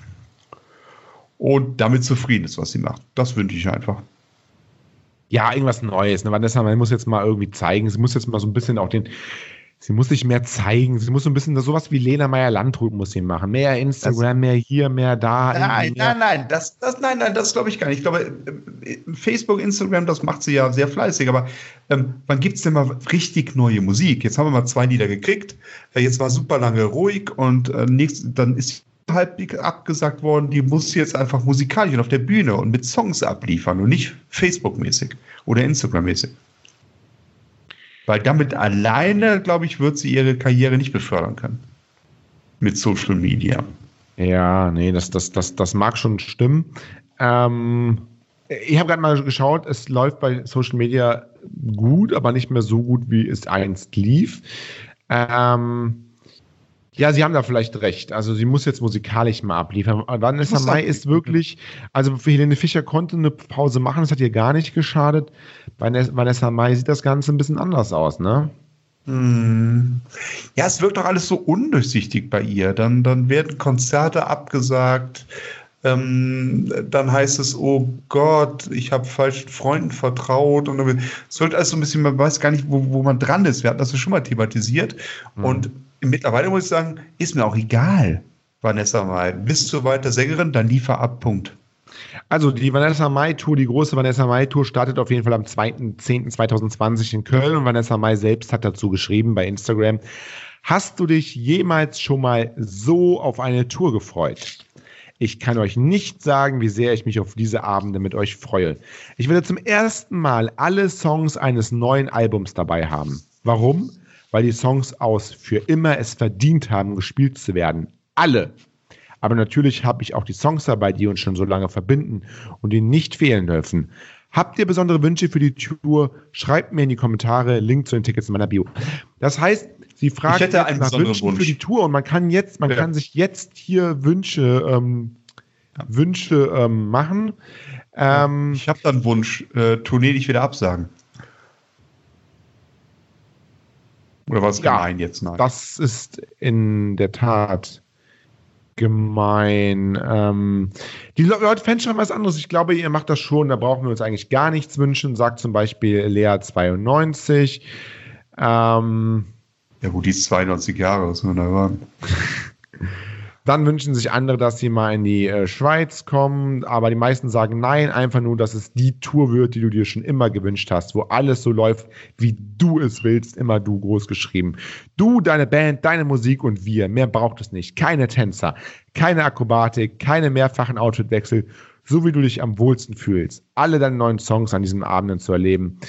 und damit zufrieden ist, was sie macht. Das wünsche ich einfach ja, irgendwas Neues. Ne? Vanessa, man muss jetzt mal irgendwie zeigen, sie muss jetzt mal so ein bisschen auch den, sie muss sich mehr zeigen, sie muss so ein bisschen sowas wie Lena Meyer-Landrut muss sie machen. Mehr Instagram, das, mehr hier, mehr da. Nein, mehr. nein, nein, das, das, nein, nein, das glaube ich gar nicht. Ich glaube, äh, Facebook, Instagram, das macht sie ja sehr fleißig, aber ähm, wann gibt es denn mal richtig neue Musik? Jetzt haben wir mal zwei Lieder gekriegt, äh, jetzt war super lange ruhig und äh, nächst, dann ist halb abgesagt worden, die muss jetzt einfach musikalisch auf der Bühne und mit Songs abliefern und nicht Facebook-mäßig oder Instagram-mäßig. Weil damit alleine, glaube ich, wird sie ihre Karriere nicht befördern können. Mit Social Media. Ja, nee, das, das, das, das mag schon stimmen. Ähm, ich habe gerade mal geschaut, es läuft bei Social Media gut, aber nicht mehr so gut, wie es einst lief. Ähm, ja, Sie haben da vielleicht recht. Also sie muss jetzt musikalisch mal abliefern. Vanessa Mai ist wirklich, also für Helene Fischer konnte eine Pause machen, das hat ihr gar nicht geschadet. Bei Vanessa Mai sieht das Ganze ein bisschen anders aus, ne? Hm. Ja, es wirkt doch alles so undurchsichtig bei ihr. Dann, dann werden Konzerte abgesagt. Ähm, dann heißt es, oh Gott, ich habe falschen Freunden vertraut. Und es wirkt alles so ein bisschen, man weiß gar nicht, wo, wo man dran ist. Wir hatten das ja schon mal thematisiert. Mhm. Und mittlerweile muss ich sagen, ist mir auch egal, Vanessa mal. Bist du weiter Sängerin, dann liefer ab, Punkt. Also die Vanessa Mai Tour, die große Vanessa Mai Tour startet auf jeden Fall am 2.10.2020 in Köln und Vanessa Mai selbst hat dazu geschrieben bei Instagram. Hast du dich jemals schon mal so auf eine Tour gefreut? Ich kann euch nicht sagen, wie sehr ich mich auf diese Abende mit euch freue. Ich werde zum ersten Mal alle Songs eines neuen Albums dabei haben. Warum? Weil die Songs aus Für immer es verdient haben, gespielt zu werden. Alle. Aber natürlich habe ich auch die Songs dabei, die uns schon so lange verbinden und die nicht fehlen dürfen. Habt ihr besondere Wünsche für die Tour? Schreibt mir in die Kommentare. Link zu den Tickets in meiner Bio. Das heißt, sie fragt Ich hätte einen nach Wünschen Wunsch. für die Tour und man kann jetzt, man Ja. kann sich jetzt hier Wünsche, ähm, Wünsche ähm, machen. Ähm, Ich habe da einen Wunsch, äh, Tournee nicht wieder absagen. Oder war es Ja, gemein jetzt? Nein. Das ist in der Tat gemein. Ähm, die Le- Leute Fans schreiben was anderes. Ich glaube, ihr macht das schon. Da brauchen wir uns eigentlich gar nichts wünschen. Sagt zum Beispiel Lea92. Ähm, ja gut, die ist 92 Jahre, was wir da hören. dann wünschen sich andere, dass sie mal in die äh, Schweiz kommen. Aber die meisten sagen nein, einfach nur, dass es die Tour wird, die du dir schon immer gewünscht hast, wo alles so läuft, wie du es willst. Immer du groß geschrieben. Du, deine Band, deine Musik und wir. Mehr braucht es nicht. Keine Tänzer, keine Akrobatik, keine mehrfachen Outfitwechsel. So wie du dich am wohlsten fühlst. Alle deine neuen Songs an diesen Abenden zu erleben.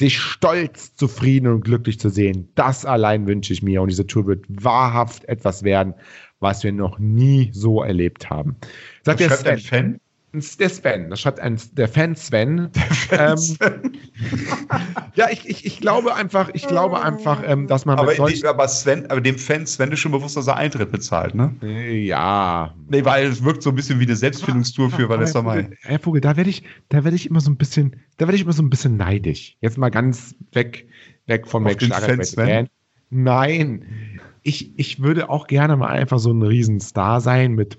Dich stolz, zufrieden und glücklich zu sehen. Das allein wünsche ich mir. Und diese Tour wird wahrhaft etwas werden, was wir noch nie so erlebt haben. Sagt der Schreibt ein Sven. Fan? Der Sven, das schreibt ein, der Fan Sven. Ähm, ja, ich, ich, ich glaube einfach, ich glaube einfach, ähm, dass man Aber, mit die, aber Sven, aber dem Fan, Sven ist schon bewusst, dass er Eintritt bezahlt, ne? Ja, Nee, weil es wirkt so ein bisschen wie eine Selbstfindungstour für Vanessa Mai. Herr Vogel, da werde ich, da werde ich immer so ein bisschen, da werde ich immer so ein bisschen neidisch. Jetzt mal ganz weg, weg vom Auf den Schlager- Fan Sven? Nein, ich, ich würde auch gerne mal einfach so ein Riesenstar sein mit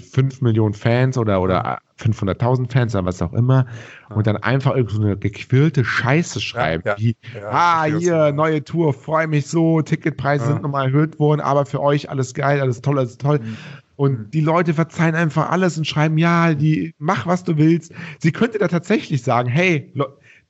5 Millionen Fans oder, oder 500.000 Fans oder was auch immer und dann einfach irgend so eine gequirlte Scheiße schreiben, ja. wie, Ja, ah, hier, neue Tour, freue mich so, Ticketpreise Ja. sind nochmal erhöht worden, aber für euch alles geil, alles toll, alles toll. Mhm. Und die Leute verzeihen einfach alles und schreiben, ja, die, mach was du willst. Sie könnte da tatsächlich sagen, hey,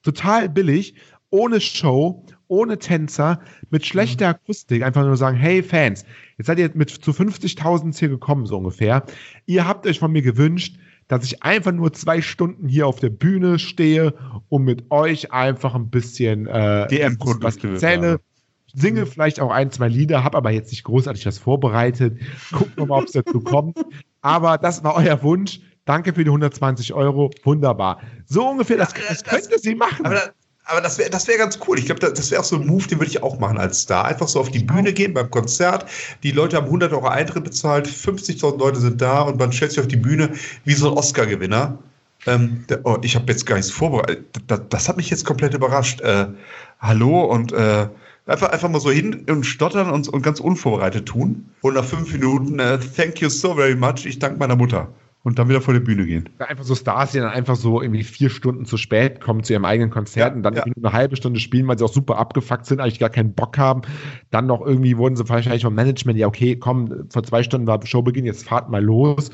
total billig, ohne Show, ohne Tänzer, mit schlechter Mhm. Akustik, einfach nur sagen, hey Fans, jetzt seid ihr mit zu 50.000 hier gekommen, so ungefähr. Ihr habt euch von mir gewünscht, dass ich einfach nur zwei Stunden hier auf der Bühne stehe und mit euch einfach ein bisschen äh, was erzähle. bewerbe. Singe vielleicht auch ein, zwei Lieder, habe aber jetzt nicht großartig was vorbereitet. Gucken wir mal, ob es dazu kommt. Aber das war euer Wunsch. Danke für die 120 Euro. Wunderbar. So ungefähr, das, das könnte sie machen. Aber, da, aber das wäre das wär ganz cool. Ich glaube, das, das wäre auch so ein Move, den würde ich auch machen als Star. Einfach so auf die Bühne gehen beim Konzert. Die Leute haben 100 Euro Eintritt bezahlt, 50.000 Leute sind da und man stellt sich auf die Bühne wie so ein Oscar-Gewinner. Ähm, oh, ich habe jetzt gar nichts vorbereitet. Das, das hat mich jetzt komplett überrascht. Äh, hallo und äh, einfach, einfach mal so hin und stottern und, und ganz unvorbereitet tun. Und nach fünf Minuten, äh, thank you so very much, ich danke meiner Mutter. Und dann wieder vor die Bühne gehen. einfach so Stars, die dann einfach so irgendwie vier Stunden zu spät kommen zu ihrem eigenen Konzert Ja, und dann ja. eine halbe Stunde spielen, weil sie auch super abgefuckt sind, eigentlich gar keinen Bock haben. Dann noch irgendwie wurden sie wahrscheinlich vom Management, ja, okay, komm, vor zwei Stunden war Showbeginn, jetzt fahrt mal los.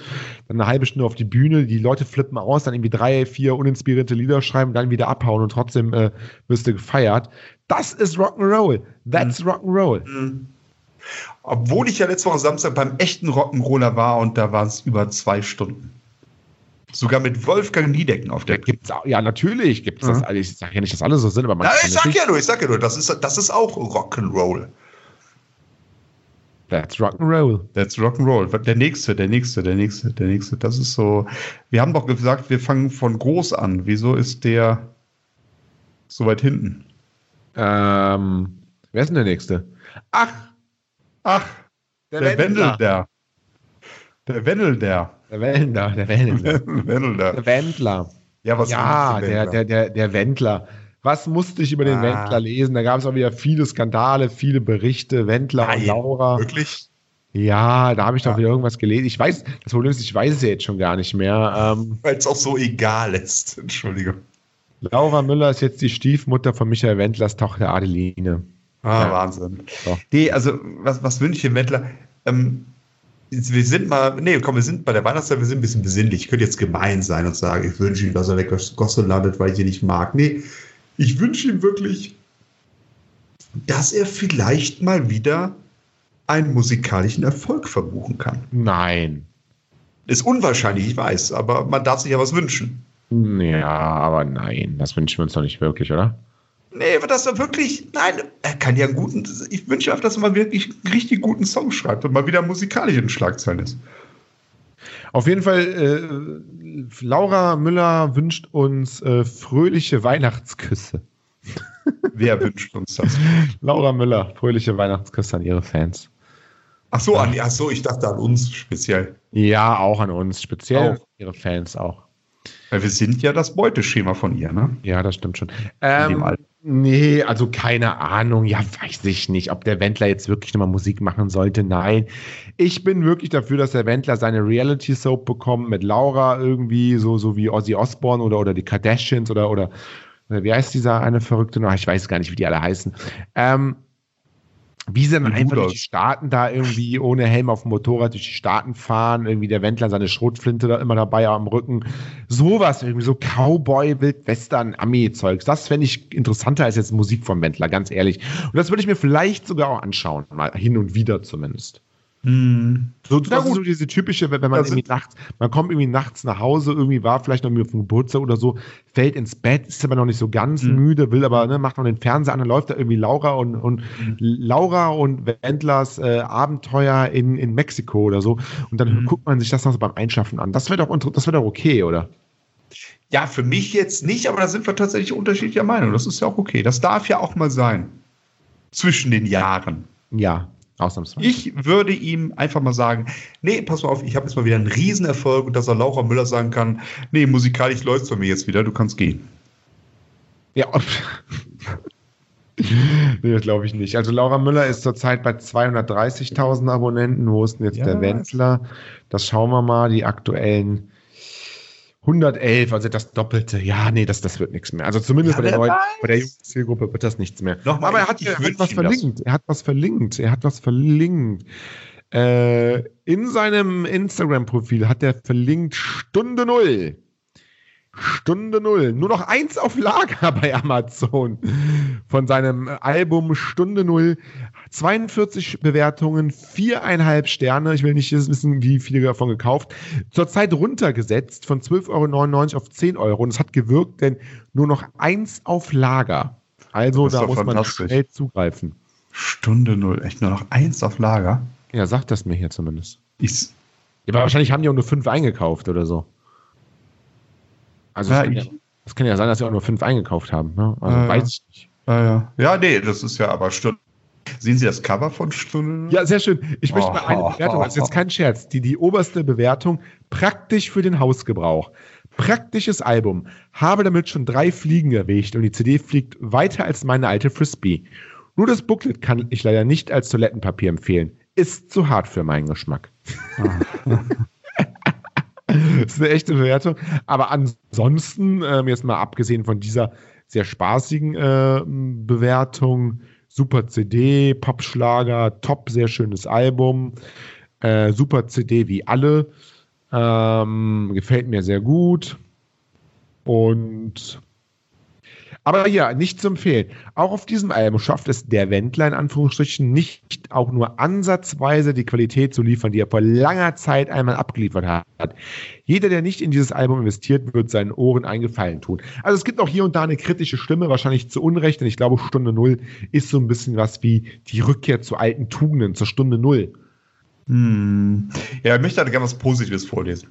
Dann eine halbe Stunde auf die Bühne, die Leute flippen aus, dann irgendwie drei, vier uninspirierte Lieder schreiben, dann wieder abhauen und trotzdem äh, wirst du gefeiert. Das ist Rock'n'Roll. That's Mhm. Rock'n'Roll. Obwohl ich ja letzte Woche Samstag beim echten Rock'n'Roller war und da waren es über zwei Stunden. Sogar mit Wolfgang Niedecken auf der gibt's ja, natürlich gibt's das. Mhm. Also ich sage ja nicht, dass alle so sind, aber man Ja, ich sag natürlich- ja nur, ich sag ja nur, das ist, das ist auch Rock'n'Roll. That's Rock'n'Roll. That's Rock'n'Roll. Der nächste, der nächste, der nächste, der nächste. Das ist so. Wir haben doch gesagt, wir fangen von groß an. Wieso ist der so weit hinten? Ähm, wer ist denn der Nächste? Ach, Ach, der, Wendel der. Der Wendel der. Der Wendler, der Wendler. Wendel der. Der Wendler. Ja, was Ja, ist der, Wendler? der, der, der Wendler. Was musste ich über den Ah. Wendler lesen? Da gab es auch wieder viele Skandale, viele Berichte. Wendler und Nein, Laura. Wirklich? Ja, da habe ich doch Ja. wieder irgendwas gelesen. Ich weiß, das Problem ist, ich weiß es ja jetzt schon gar nicht mehr. Ähm, Weil es auch so egal ist. Entschuldige. Laura Müller ist jetzt die Stiefmutter von Michael Wendlers Tochter Adeline. Ah, Ja. Wahnsinn. So. Nee, also, was, was wünsche ich dem Wendler? Ähm, wir sind mal, nee, komm, wir sind bei der Weihnachtszeit, wir sind ein bisschen besinnlich. Ich könnte jetzt gemein sein und sagen, ich wünsche ihm, dass er der Gosse landet, weil ich ihn nicht mag. Nee, ich wünsche ihm wirklich, dass er vielleicht mal wieder einen musikalischen Erfolg verbuchen kann. Nein. Ist unwahrscheinlich, ich weiß, aber man darf sich ja was wünschen. Ja, aber nein, das wünschen wir uns doch nicht wirklich, oder? Nee, aber dass er wirklich, nein, er kann ja einen guten, ich wünsche einfach, dass er mal wirklich einen richtig guten Song schreibt und mal wieder musikalisch in den Schlagzeilen ist. Auf jeden Fall, äh, Laura Müller wünscht uns äh, fröhliche Weihnachtsküsse. Wer wünscht uns das? Laura Müller, fröhliche Weihnachtsküsse an ihre Fans. Ach so, an, ach so, ich dachte an uns speziell. Ja, auch an uns, speziell Auch. ihre Fans auch. Weil wir sind ja das Beuteschema von ihr, ne? Ja, das stimmt schon. Ähm. Nee, also keine Ahnung. Ja, weiß ich nicht, ob der Wendler jetzt wirklich nochmal Musik machen sollte. Nein. Ich bin wirklich dafür, dass der Wendler seine Reality-Soap bekommt mit Laura irgendwie, so, so wie Ozzy Osbourne oder, oder die Kardashians oder, oder, oder wie heißt dieser eine Verrückte noch? Ich weiß gar nicht, wie die alle heißen. Ähm, wie sie dann einfach durch die Staaten da irgendwie ohne Helm auf dem Motorrad durch die Staaten fahren, irgendwie der Wendler seine Schrotflinte da immer dabei am Rücken. Sowas, irgendwie so Cowboy, Wildwestern, Ami-Zeugs. Das fände ich interessanter als jetzt Musik vom Wendler, ganz ehrlich. Und das würde ich mir vielleicht sogar auch anschauen, mal hin und wieder zumindest. So, das ist so diese typische, wenn wenn man Das irgendwie nachts, man kommt irgendwie nachts nach Hause, irgendwie war vielleicht noch auf dem Geburtstag oder so, fällt ins Bett, ist aber noch nicht so ganz Mhm. müde, will aber, ne, macht noch den Fernseher an, dann läuft da irgendwie Laura und, und Laura und Wendlers äh, Abenteuer in, in Mexiko oder so. Und dann Mhm. guckt man sich das noch so beim Einschaffen an. Das wäre doch, das wäre doch okay, oder? Ja, für mich jetzt nicht, aber da sind wir tatsächlich unterschiedlicher Meinung. Das ist ja auch okay. Das darf ja auch mal sein. Zwischen den Jahren. Ja, ausnahmsweise. Ich würde ihm einfach mal sagen, nee, pass mal auf, ich habe jetzt mal wieder einen Riesenerfolg und dass er Laura Müller sagen kann, nee, musikalisch läuft's bei mir jetzt wieder, du kannst gehen. Ja. nee, das glaube ich nicht. Also Laura Müller ist zurzeit bei 230.000 Abonnenten. Wo ist denn jetzt Ja, der Wendler? Das schauen wir mal. Die aktuellen 111, also das Doppelte. Ja, nee, das, das wird nichts mehr. Also zumindest Ja, bei der neuen, bei der Zielgruppe wird das nichts mehr. Nochmal, Aber er hat, er hat was ihm das. verlinkt. Er hat was verlinkt. Er hat was verlinkt. Äh, in seinem Instagram-Profil hat er verlinkt Stunde Null. Stunde Null. Nur noch eins auf Lager bei Amazon von seinem Album Stunde Null. 42 Bewertungen, viereinhalb Sterne. Ich will nicht wissen, wie viele davon gekauft. Zurzeit runtergesetzt von 12,99 Euro auf 10 Euro. Und es hat gewirkt, denn nur noch eins auf Lager. Also da muss man schnell zugreifen. Stunde null, echt nur noch eins auf Lager. Ja, sagt das mir hier zumindest. Ich, Ja, aber wahrscheinlich haben die auch nur fünf eingekauft oder so. Also Ja, es kann ja, es kann ja sein, dass sie auch nur fünf eingekauft haben. Ne? Also Ja, weiß ich nicht. ja, ja. ja, nee, das ist ja aber Stunde. Sehen Sie das Cover von Stunde? Ja, sehr schön. Ich möchte mal eine Oh. Bewertung, das ist jetzt kein Scherz, die, die oberste Bewertung, praktisch für den Hausgebrauch. Praktisches Album. Habe damit schon drei Fliegen erwischt und die CD fliegt weiter als meine alte Frisbee. Nur das Booklet kann ich leider nicht als Toilettenpapier empfehlen. Ist zu hart für meinen Geschmack. das ist eine echte Bewertung. Aber ansonsten, ähm, jetzt mal abgesehen von dieser sehr spaßigen äh, Bewertung, super CD, Popschlager, top, sehr schönes Album, äh, super CD wie alle, ähm, gefällt mir sehr gut. Und aber ja, nicht zu empfehlen. Auch auf diesem Album schafft es der Wendler in Anführungsstrichen nicht auch nur ansatzweise die Qualität zu liefern, die er vor langer Zeit einmal abgeliefert hat. Jeder, der nicht in dieses Album investiert, wird seinen Ohren einen Gefallen tun. Also es gibt auch hier und da eine kritische Stimme, wahrscheinlich zu Unrecht, denn ich glaube, Stunde Null ist so ein bisschen was wie die Rückkehr zu alten Tugenden, zur Stunde Null. Hm. Ja, ich möchte da gerne was Positives vorlesen.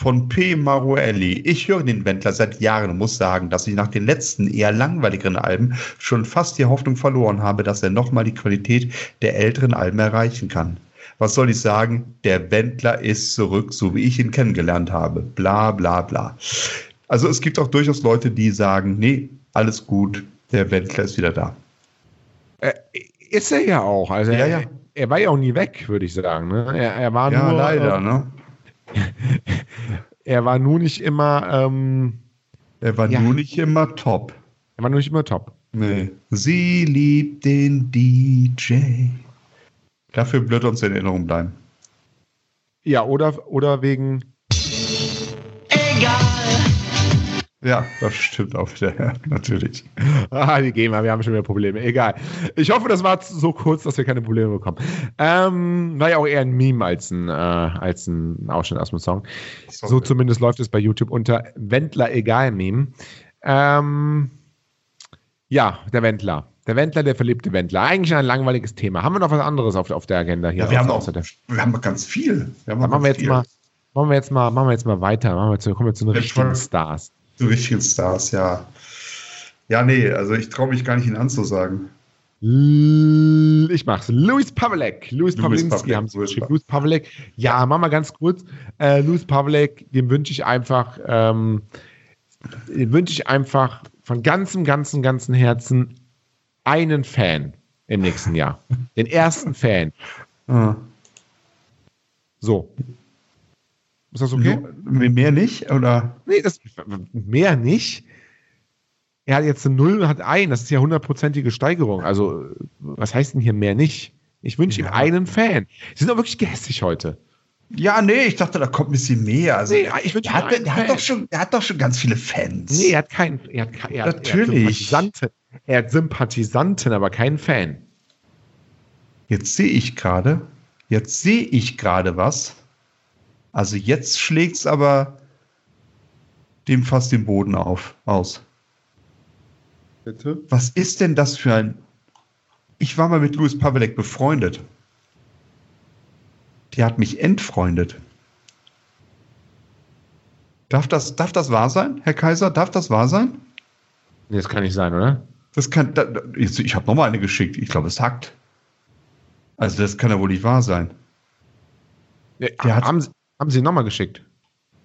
Von P. Maruelli. Ich höre den Wendler seit Jahren und muss sagen, dass ich nach den letzten eher langweiligeren Alben schon fast die Hoffnung verloren habe, dass er nochmal die Qualität der älteren Alben erreichen kann. Was soll ich sagen? Der Wendler ist zurück, so wie ich ihn kennengelernt habe. Bla bla bla. Also es gibt auch durchaus Leute, die sagen, nee, alles gut, der Wendler ist wieder da. Äh, ist er ja auch. Also Ja, er, ja. er war ja auch nie weg, würde ich sagen. Ne? Er, er war Ja, nur, leider, äh, ne? Er war nur nicht immer, ähm, Er war Ja. nur nicht immer top. er war nur nicht immer top. Nee. Sie liebt den DJ. Dafür wird uns in Erinnerung bleiben. Ja, oder, oder wegen. Egal. Ja, das stimmt auch wieder, ja, natürlich. Ah, die GEMA, wir haben schon wieder Probleme. Egal. Ich hoffe, das war so kurz, dass wir keine Probleme bekommen. Ähm, war ja auch eher ein Meme als ein, äh, als ein Ausschnitt aus dem Song. Sorry. So zumindest läuft es bei YouTube unter Wendler egal Meme. Ähm, ja, der Wendler. Der Wendler, der verliebte Wendler. Eigentlich ein langweiliges Thema. Haben wir noch was anderes auf, auf der Agenda hier? Ja, wir haben auch, der- wir haben ganz viel. Wir haben machen wir jetzt viel. mal, machen wir jetzt mal, machen wir jetzt mal weiter. Machen wir zu, kommen wir zu den richtigen. Stars. So richtigen Stars, ja. Ja, nee, also ich traue mich gar nicht, ihn anzusagen. Ich mach's. Luis Pavlek. Luis Louis Pawlinski Pawlek, haben sie Louis. Pa- Luis Pavlek. Ja, mach mal ganz kurz. Äh, Luis Pavlek, dem wünsche ich einfach, ähm, dem wünsche ich einfach von ganzem, ganzem, ganzem Herzen einen Fan im nächsten Jahr. Den ersten Fan. Ah. So. Ist das okay? Nur- Mehr nicht? Oder? Nee, das mehr nicht. Er hat jetzt eine Null und hat ein. Das ist ja hundertprozentige Steigerung. Also, was heißt denn hier mehr nicht? Ich wünsche ihm Ja. einen Fan. Sie sind doch wirklich gehässig heute. Ja, nee, ich dachte, da kommt ein bisschen mehr. Also, Nee, ich der, ihm hat, der, hat doch schon, der hat doch schon ganz viele Fans. Nee, er hat keinen. Er hat, er Natürlich. Er hat, Sympathisanten, er hat Sympathisanten, aber keinen Fan. Jetzt sehe ich gerade, jetzt sehe ich gerade was. Also jetzt schlägt es aber dem fast den Boden auf, aus. Bitte? Was ist denn das für ein... Ich war mal mit Louis Pavelek befreundet. Der hat mich entfreundet. Darf das, darf das wahr sein, Herr Kaiser? Darf das wahr sein? Nee, das kann nicht sein, oder? Das kann. Da, jetzt- ich habe noch mal eine geschickt. Ich glaube, es hackt. Also das kann ja wohl nicht wahr sein. Ja, Der hat- haben, Sie- haben Sie nochmal geschickt?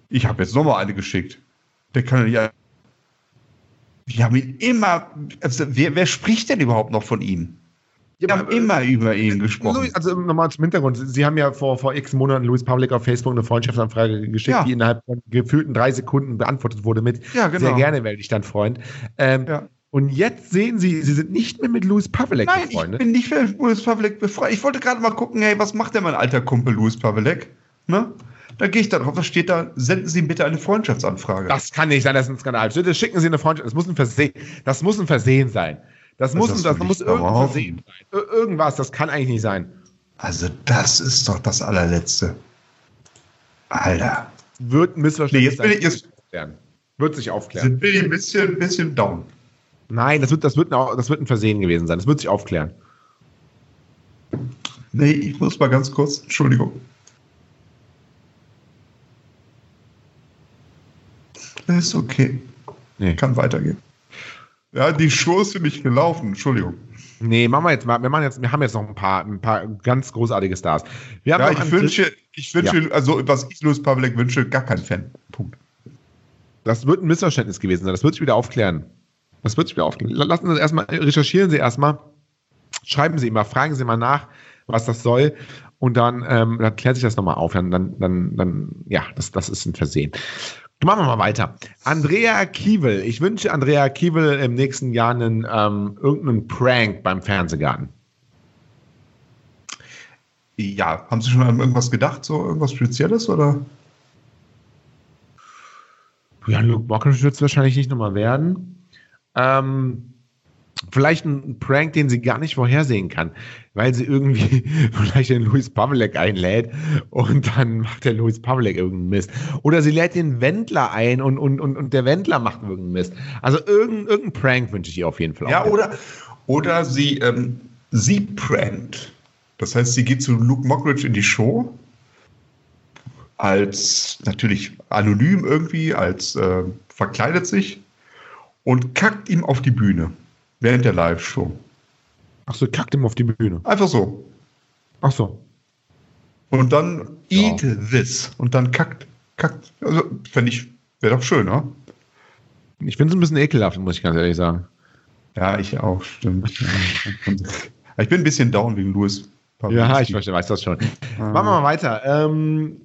Ich habe jetzt noch mal eine geschickt. Der kann ja. Wir haben ihn immer. Also wer, wer spricht denn überhaupt noch von ihm? Wir haben immer über ihn gesprochen. Also nochmal zum Hintergrund. Sie haben ja vor, vor x Monaten Louis Public auf Facebook eine Freundschaftsanfrage geschickt, Ja. die innerhalb von gefühlten drei Sekunden beantwortet wurde mit Ja, genau. sehr gerne melde ich dann Freund. Ähm, Ja. Und jetzt sehen Sie, Sie sind nicht mehr mit Louis Pavelek Nein, ich befreundet. bin nicht für Louis Pavelek befreundet. Ich wollte gerade mal gucken, hey, was macht denn mein alter Kumpel Louis Pavelek? Ne? Da gehe ich da drauf, da steht da, senden Sie ihm bitte eine Freundschaftsanfrage. Das kann nicht sein, das ist ein Skandal. Bitte schicken Sie eine Freundschaft. Das muss ein Versehen, das muss ein Versehen sein. Das muss, das das muss ich. Versehen sein. Ir- Irgendwas, das kann eigentlich nicht sein. Also, das ist doch das allerletzte. Alter. Wird ein Missverständnis Nee, jetzt ich- sein. jetzt- Aufklären. Wird sich aufklären. Sind wir ein bisschen, ein bisschen down. Nein, das wird, das, wird ein, das wird ein Versehen gewesen sein. Das wird sich aufklären. Nee, ich muss mal ganz kurz, Entschuldigung. Ist okay. Nee. Kann weitergehen. Ja, die Show ist für mich gelaufen, Entschuldigung. Nee, machen wir jetzt mal. Wir, machen jetzt, wir haben jetzt noch ein paar, ein paar ganz großartige Stars. Wir haben Ja, ich wünsche, ich wünsche, also was ich Louis Pavlik wünsche, gar kein Fan. Punkt. Das wird ein Missverständnis gewesen sein. Das wird sich wieder aufklären. Das wird sich wieder aufklären. Lassen Sie das erstmal, recherchieren Sie erstmal, schreiben Sie mal, fragen Sie mal nach, was das soll. Und dann, ähm, dann klärt sich das nochmal auf. Dann, dann, dann, dann, ja, das, das ist ein Versehen. Machen wir mal weiter. Andrea Kiewel. Ich wünsche Andrea Kiewel im nächsten Jahr einen, ähm, irgendeinen Prank beim Fernsehgarten. Ja, haben Sie schon an irgendwas gedacht, so irgendwas Spezielles oder? Ja, Luke Mockridge wird es wahrscheinlich nicht nochmal werden. Ähm, vielleicht ein Prank, den sie gar nicht vorhersehen kann, weil sie irgendwie vielleicht den Louis Pavlek einlädt und dann macht der Louis Pavlek irgendeinen Mist. Oder sie lädt den Wendler ein und, und, und, und der Wendler macht irgendeinen Mist. Also irgendein, irgendein Prank wünsche ich ihr auf jeden Fall. Ja, auch. oder, oder sie, ähm, sie prankt. Das heißt, sie geht zu Luke Mockridge in die Show als natürlich anonym irgendwie, als äh, verkleidet sich und kackt ihm auf die Bühne während der Live-Show. Ach so, kackt ihm auf die Bühne. Einfach so. Ach so. Und dann eat this. Und dann kackt, kackt. Also, fände ich, wäre doch schön, ne? Ich finde es ein bisschen ekelhaft, muss ich ganz ehrlich sagen. Ja, ich auch, stimmt. ich bin ein bisschen down wegen Louis. Ja, ich verstehe, weiß das schon. Machen wir mal weiter. Ähm,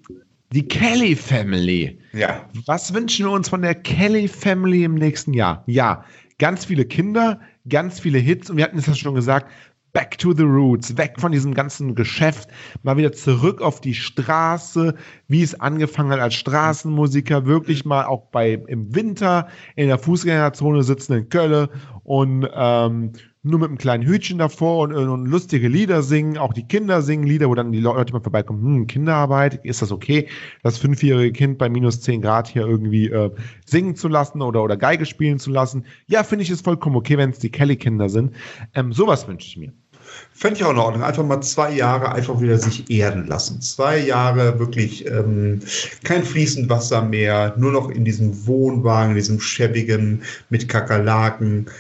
die Kelly Family. Ja. Was wünschen wir uns von der Kelly Family im nächsten Jahr? Ja, ganz viele Kinder, ganz viele Hits. Und wir hatten es ja schon gesagt, back to the roots, weg von diesem ganzen Geschäft, mal wieder zurück auf die Straße, wie es angefangen hat als Straßenmusiker, wirklich mal auch bei im Winter in der Fußgängerzone sitzen in Köln und ähm, nur mit einem kleinen Hütchen davor und, und lustige Lieder singen. Auch die Kinder singen Lieder, wo dann die Leute mal vorbeikommen, hm, Kinderarbeit, ist das okay, das fünfjährige Kind bei minus 10 Grad hier irgendwie äh, singen zu lassen oder, oder Geige spielen zu lassen? Ja, finde ich es vollkommen okay, wenn es die Kelly-Kinder sind. Ähm, sowas wünsche ich mir. Fände ich auch in Ordnung. Einfach mal zwei Jahre einfach wieder sich erden lassen. Zwei Jahre wirklich ähm, kein fließend Wasser mehr, nur noch in diesem Wohnwagen, in diesem schäbigen mit Kakerlaken äh,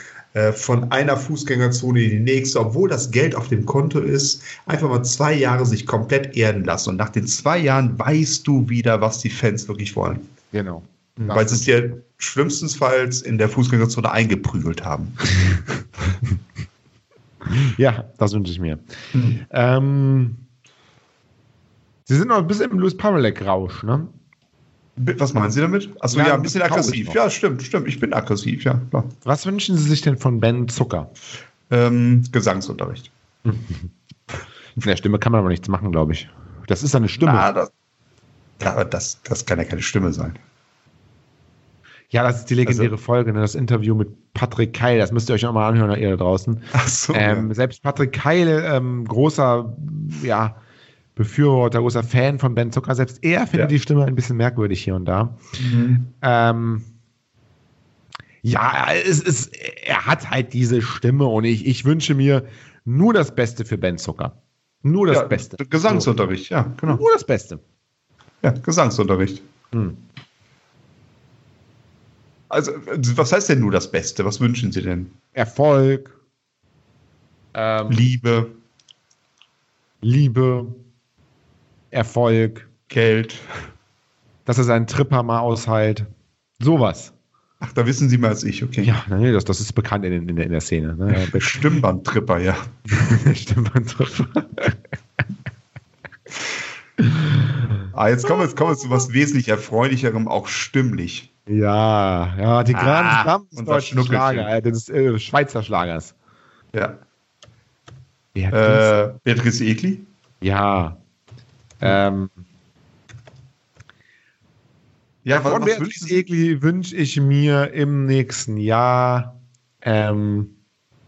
von einer Fußgängerzone in die nächste, obwohl das Geld auf dem Konto ist, einfach mal zwei Jahre sich komplett erden lassen. Und nach den zwei Jahren weißt du wieder, was die Fans wirklich wollen. Genau. Weil sie es dir schlimmstenfalls in der Fußgängerzone eingeprügelt haben. Ja, das wünsche ich mir. Ähm, Sie sind noch ein bisschen im Louis Pavelek-Rausch, ne? Was meinen Sie damit? Achso, Ja, ja, ein bisschen aggressiv. Ja, stimmt, stimmt. Ich bin aggressiv, ja. Klar. Was wünschen Sie sich denn von Ben Zucker? Ähm, Gesangsunterricht. Von der Stimme kann man aber nichts machen, glaube ich. Das ist eine Stimme. Ah, das, ja, das, das kann ja keine Stimme sein. Ja, das ist die legendäre Also- Folge, ne? das Interview mit Patrick Keil. Das müsst ihr euch auch mal anhören, ihr da draußen. Ach so. Ähm, selbst Patrick Keil, ähm, großer ja, Befürworter, großer Fan von Ben Zucker, selbst er findet Ja. die Stimme ein bisschen merkwürdig hier und da. Ähm, ja, es ist, er hat halt diese Stimme und ich, ich wünsche mir nur das Beste für Ben Zucker. Nur das ja, Beste. Gesangsunterricht, ja, genau. Nur das Beste. Ja, Gesangsunterricht. Hm. Also, was heißt denn nur das Beste? Was wünschen Sie denn? Erfolg, ähm, Liebe, Liebe, Erfolg, Geld. dass er seinen Tripper mal aushält. Sowas. Ach, da wissen Sie mehr als ich, okay. Ja, nee, das, das ist bekannt in, in, der, in der Szene. Ne? Stimmbandtripper, ja. Stimmt, man Tripper. Ah, jetzt kommen wir, jetzt kommen wir zu was wesentlich erfreulicherem, auch stimmlich. Ja, ja, die Ah, unser deutschen. Schlager, äh, des äh, Schweizer Schlagers. Ja. Ja, Äh, Beatrice Egli? ja. Ähm, Ja, von wünschen Beatrice Sie? Egli wünsche ich mir im nächsten Jahr, ähm,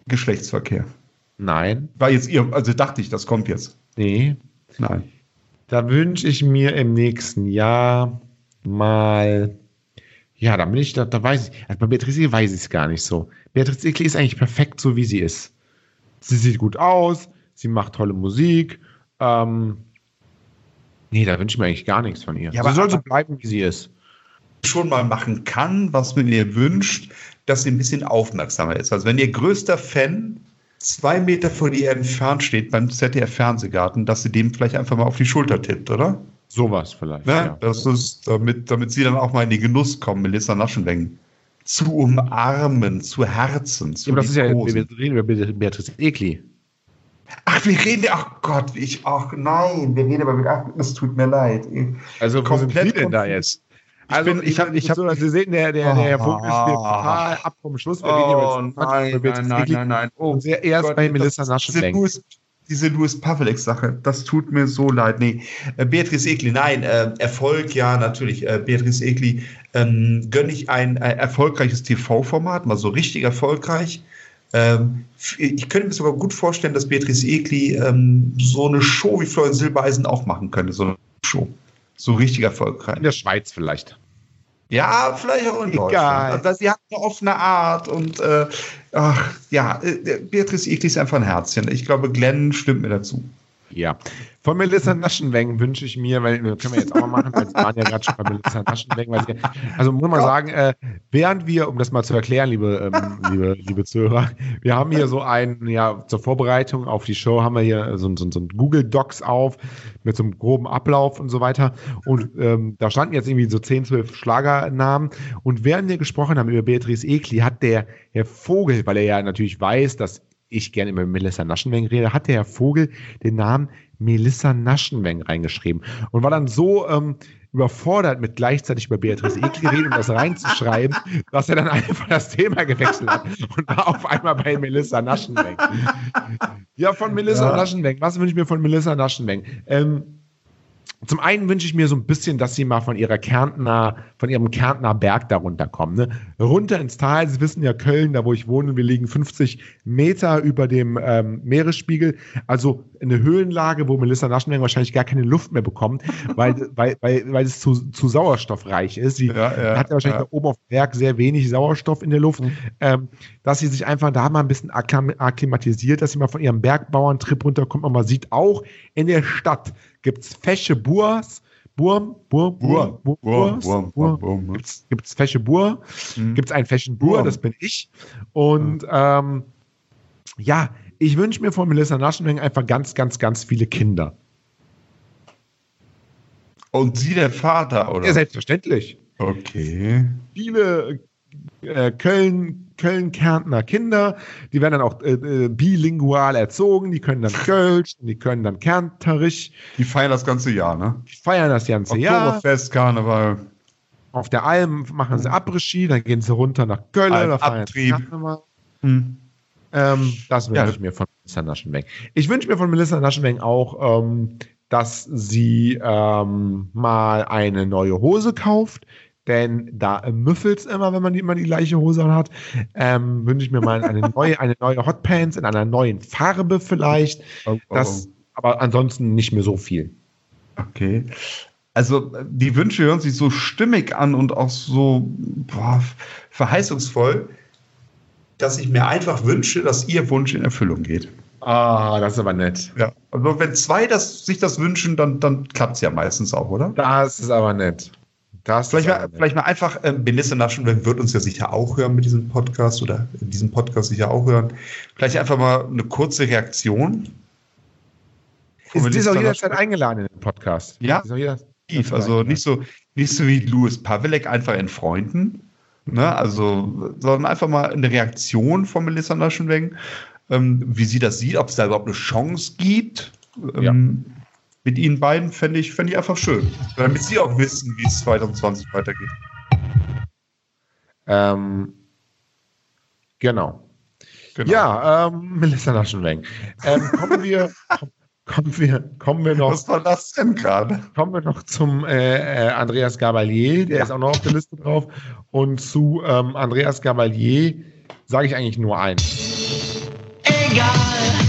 Geschlechtsverkehr. nein, War jetzt ihr, also dachte ich, das kommt jetzt. nee, Nein. Da wünsche ich mir im nächsten Jahr mal, ja, da bin ich, da, da weiß ich, also bei Beatrice Egli weiß ich es gar nicht so. Beatrice Egli ist eigentlich perfekt so, wie sie ist. Sie sieht gut aus, sie macht tolle Musik. Ähm, nee, da wünsche ich mir eigentlich gar nichts von ihr. Ja, sie soll so bleiben, wie sie ist. schon mal machen kann, was man ihr wünscht, dass sie ein bisschen aufmerksamer ist. Also wenn ihr größter Fan zwei Meter von ihr entfernt steht beim ZDF-Fernsehgarten, dass sie dem vielleicht einfach mal auf die Schulter tippt, oder? Sowas vielleicht. Ne? Ja. Das ist, damit, damit sie dann auch mal in den Genuss kommen, Melissa Naschenweng zu umarmen, zu Herzen, zu Ja, das ist ja, wir reden über Be- Beatrice Egli. Ach, wir reden, ach Gott, ich, ach nein, wir reden aber mit, ach, es tut mir leid. Also, wo sind Sie denn da jetzt? Ich Also, bin, ich habe, ich so, habe, Sie sehen, der, der, der Herr Vogel spielt Ah. total ab vom Schluss. Wir Oh, reden jetzt nein, Beatrice nein, nein, nein, nein. Oh, sehr erst Gott, bei Melissa das- diese. Louis, diese Louis Pavelek-Sache, das tut mir so leid. Nee, äh, Beatrice Egli, nein, äh, Erfolg, ja, natürlich. Äh, Beatrice Egli, ähm, gönne ich ein äh, erfolgreiches TV-Format, mal so richtig erfolgreich. Ähm, ich könnte mir sogar gut vorstellen, dass Beatrice Egli ähm, so eine Show wie Florian Silbereisen auch machen könnte, so eine Show. So richtig erfolgreich. In der Schweiz vielleicht. Ja, vielleicht auch in Egal. Deutschland. Also, sie hat eine offene Art und äh, ach, ja, äh, Beatrice Egli ist einfach ein Herzchen. Ich glaube, Glenn stimmt mir dazu. Ja. Von Melissa Naschenweng wünsche ich mir, weil wir können wir jetzt auch mal machen, weil es waren ja gerade schon bei Melissa Naschenweng. Weil sie, also muss man sagen, äh, während wir, um das mal zu erklären, liebe, ähm, liebe, liebe Zuhörer, wir haben hier so ein, ja, zur Vorbereitung auf die Show haben wir hier so, so, so ein Google Docs auf mit so einem groben Ablauf und so weiter. Und ähm, da standen jetzt irgendwie so 10, 12 Schlagernamen. Und während wir gesprochen haben über Beatrice Egli, hat der Herr Vogel, weil er ja natürlich weiß, dass ich gerne über Melissa Naschenweng rede, hat der Herr Vogel den Namen Melissa Naschenweng reingeschrieben und war dann so ähm, überfordert mit gleichzeitig über Beatrice Egli reden, um das reinzuschreiben, dass er dann einfach das Thema gewechselt hat und war auf einmal bei Melissa Naschenweng. Ja, von Melissa Ja. Naschenweng. Was wünsche ich mir von Melissa Naschenweng? Ähm, zum einen wünsche ich mir so ein bisschen, dass sie mal von ihrer Kärntner, von ihrem Kärntner Berg da runterkommen. Ne? Runter ins Tal. Sie wissen ja, Köln, da wo ich wohne, wir liegen 50 Meter über dem ähm, Meeresspiegel. Also eine Höhenlage, wo Melissa Naschenweng wahrscheinlich gar keine Luft mehr bekommt, weil, weil, weil, weil es zu, zu sauerstoffreich ist. Sie Ja, ja, hat ja wahrscheinlich ja. oben auf dem Berg sehr wenig Sauerstoff in der Luft. Ähm, dass sie sich einfach da mal ein bisschen akklim- akklimatisiert, dass sie mal von ihrem Bergbauerntrip runterkommt und man sieht auch in der Stadt gibt's fesche Burs, Burm, Burm, Bur, Bur, Burm, Burs, Burm, Bur, Burm, Burm. gibt's, gibt's fesche Bur, Mhm. gibt's einen feschen Bur, Burm. das bin ich. Und ähm, ja, ich wünsche mir von Melissa Naschenweng einfach ganz, ganz, ganz viele Kinder. Und sie der Vater, oder? Ja, selbstverständlich. okay. viele äh, Köln, Köln-Kärntner Kinder, die werden dann auch äh, äh, bilingual erzogen, die können dann Kölsch, die können dann Kärnterisch, Die feiern das ganze Jahr, ne? die feiern das ganze Jahr. Oktoberfest, Karneval. Auf der Alm machen sie Après-Ski, dann gehen sie runter nach Köln, Almabtrieb. Karneval. Hm. Ähm, das wünsche Ja. ich mir von Melissa Naschenweng. Ich wünsche mir von Melissa Naschenweng auch, ähm, dass sie ähm, mal eine neue Hose kauft, denn da müffelt es immer, wenn man immer die gleiche Hose hat. Ähm, wünsche ich mir mal eine neue, eine neue Hotpants in einer neuen Farbe vielleicht. Oh, oh, Das, aber ansonsten nicht mehr so viel. Okay. Also die Wünsche hören sich so stimmig an und auch so boah, verheißungsvoll, dass ich mir einfach wünsche, dass ihr Wunsch in Erfüllung geht. Ah, das ist aber nett. Ja. Also wenn zwei das, sich das wünschen, dann, dann klappt es ja meistens auch, oder? Das ist aber nett. Das Vielleicht mal, nett. vielleicht mal einfach, ähm, Benisse Naschen wird uns ja sicher auch hören mit diesem Podcast oder in diesem Podcast sicher auch hören. Vielleicht einfach mal eine kurze Reaktion. Ist, ist auch jederzeit eingeladen in den Podcast. Ja. Ist auch jeder-. Also nicht so, nicht so wie Louis Pavelek einfach in Freunden, ne? Also, sondern einfach mal eine Reaktion von Melissa Naschenweng, ähm, wie sie das sieht, ob es da überhaupt eine Chance gibt. Ähm, Mit ihnen beiden fände ich, fände ich einfach schön. Damit sie auch wissen, wie es 2020 weitergeht. Ähm, genau. Genau. Ja, ähm, Melissa Naschenweng. Ähm, kommen wir, kommen wir, kommen wir noch, Was war das denn gerade? kommen wir noch zum äh, äh, Andreas Gabalier, der ist auch noch auf der Liste drauf. Und zu ähm, Andreas Gabalier sage ich eigentlich nur eins. Egal.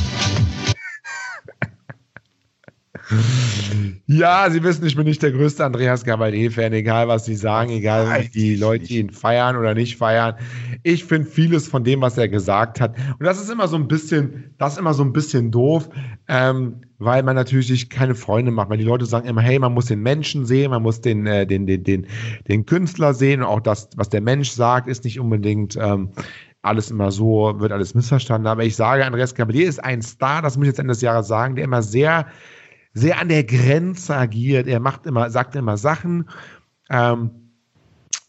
Ja, Sie wissen, ich bin nicht der größte Andreas Gabalier-Fan, egal was Sie sagen, egal wie die Leute ihn feiern oder nicht feiern. Ich finde vieles von dem, was er gesagt hat. Und das ist immer so ein bisschen, das ist immer so ein bisschen doof, ähm, weil man natürlich sich keine Freunde macht, weil die Leute sagen immer, hey, man muss den Menschen sehen, man muss den, äh, den, den, den, den Künstler sehen und auch das, was der Mensch sagt, ist nicht unbedingt ähm, alles immer so, wird alles missverstanden. Aber ich sage, Andreas Gabalier ist ein Star, das muss ich jetzt Ende des Jahres sagen, der immer sehr sehr an der Grenze agiert. Er macht immer, sagt immer Sachen, ähm,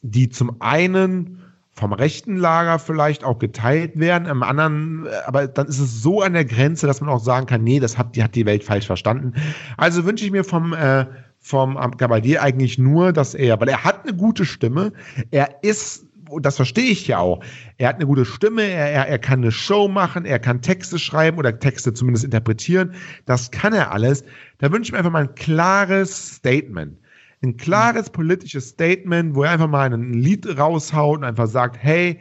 die zum einen vom rechten Lager vielleicht auch geteilt werden, im anderen, äh, aber dann ist es so an der Grenze, dass man auch sagen kann, nee, das hat die, hat die Welt falsch verstanden. Also wünsche ich mir vom, äh, vom Gabalier eigentlich nur, dass er, weil er hat eine gute Stimme, er ist und das verstehe ich ja auch. Er hat eine gute Stimme, er, er, er kann eine Show machen, er kann Texte schreiben oder Texte zumindest interpretieren. Das kann er alles. Da wünsche ich mir einfach mal ein klares Statement. Ein klares politisches Statement, wo er einfach mal ein Lied raushaut und einfach sagt, hey,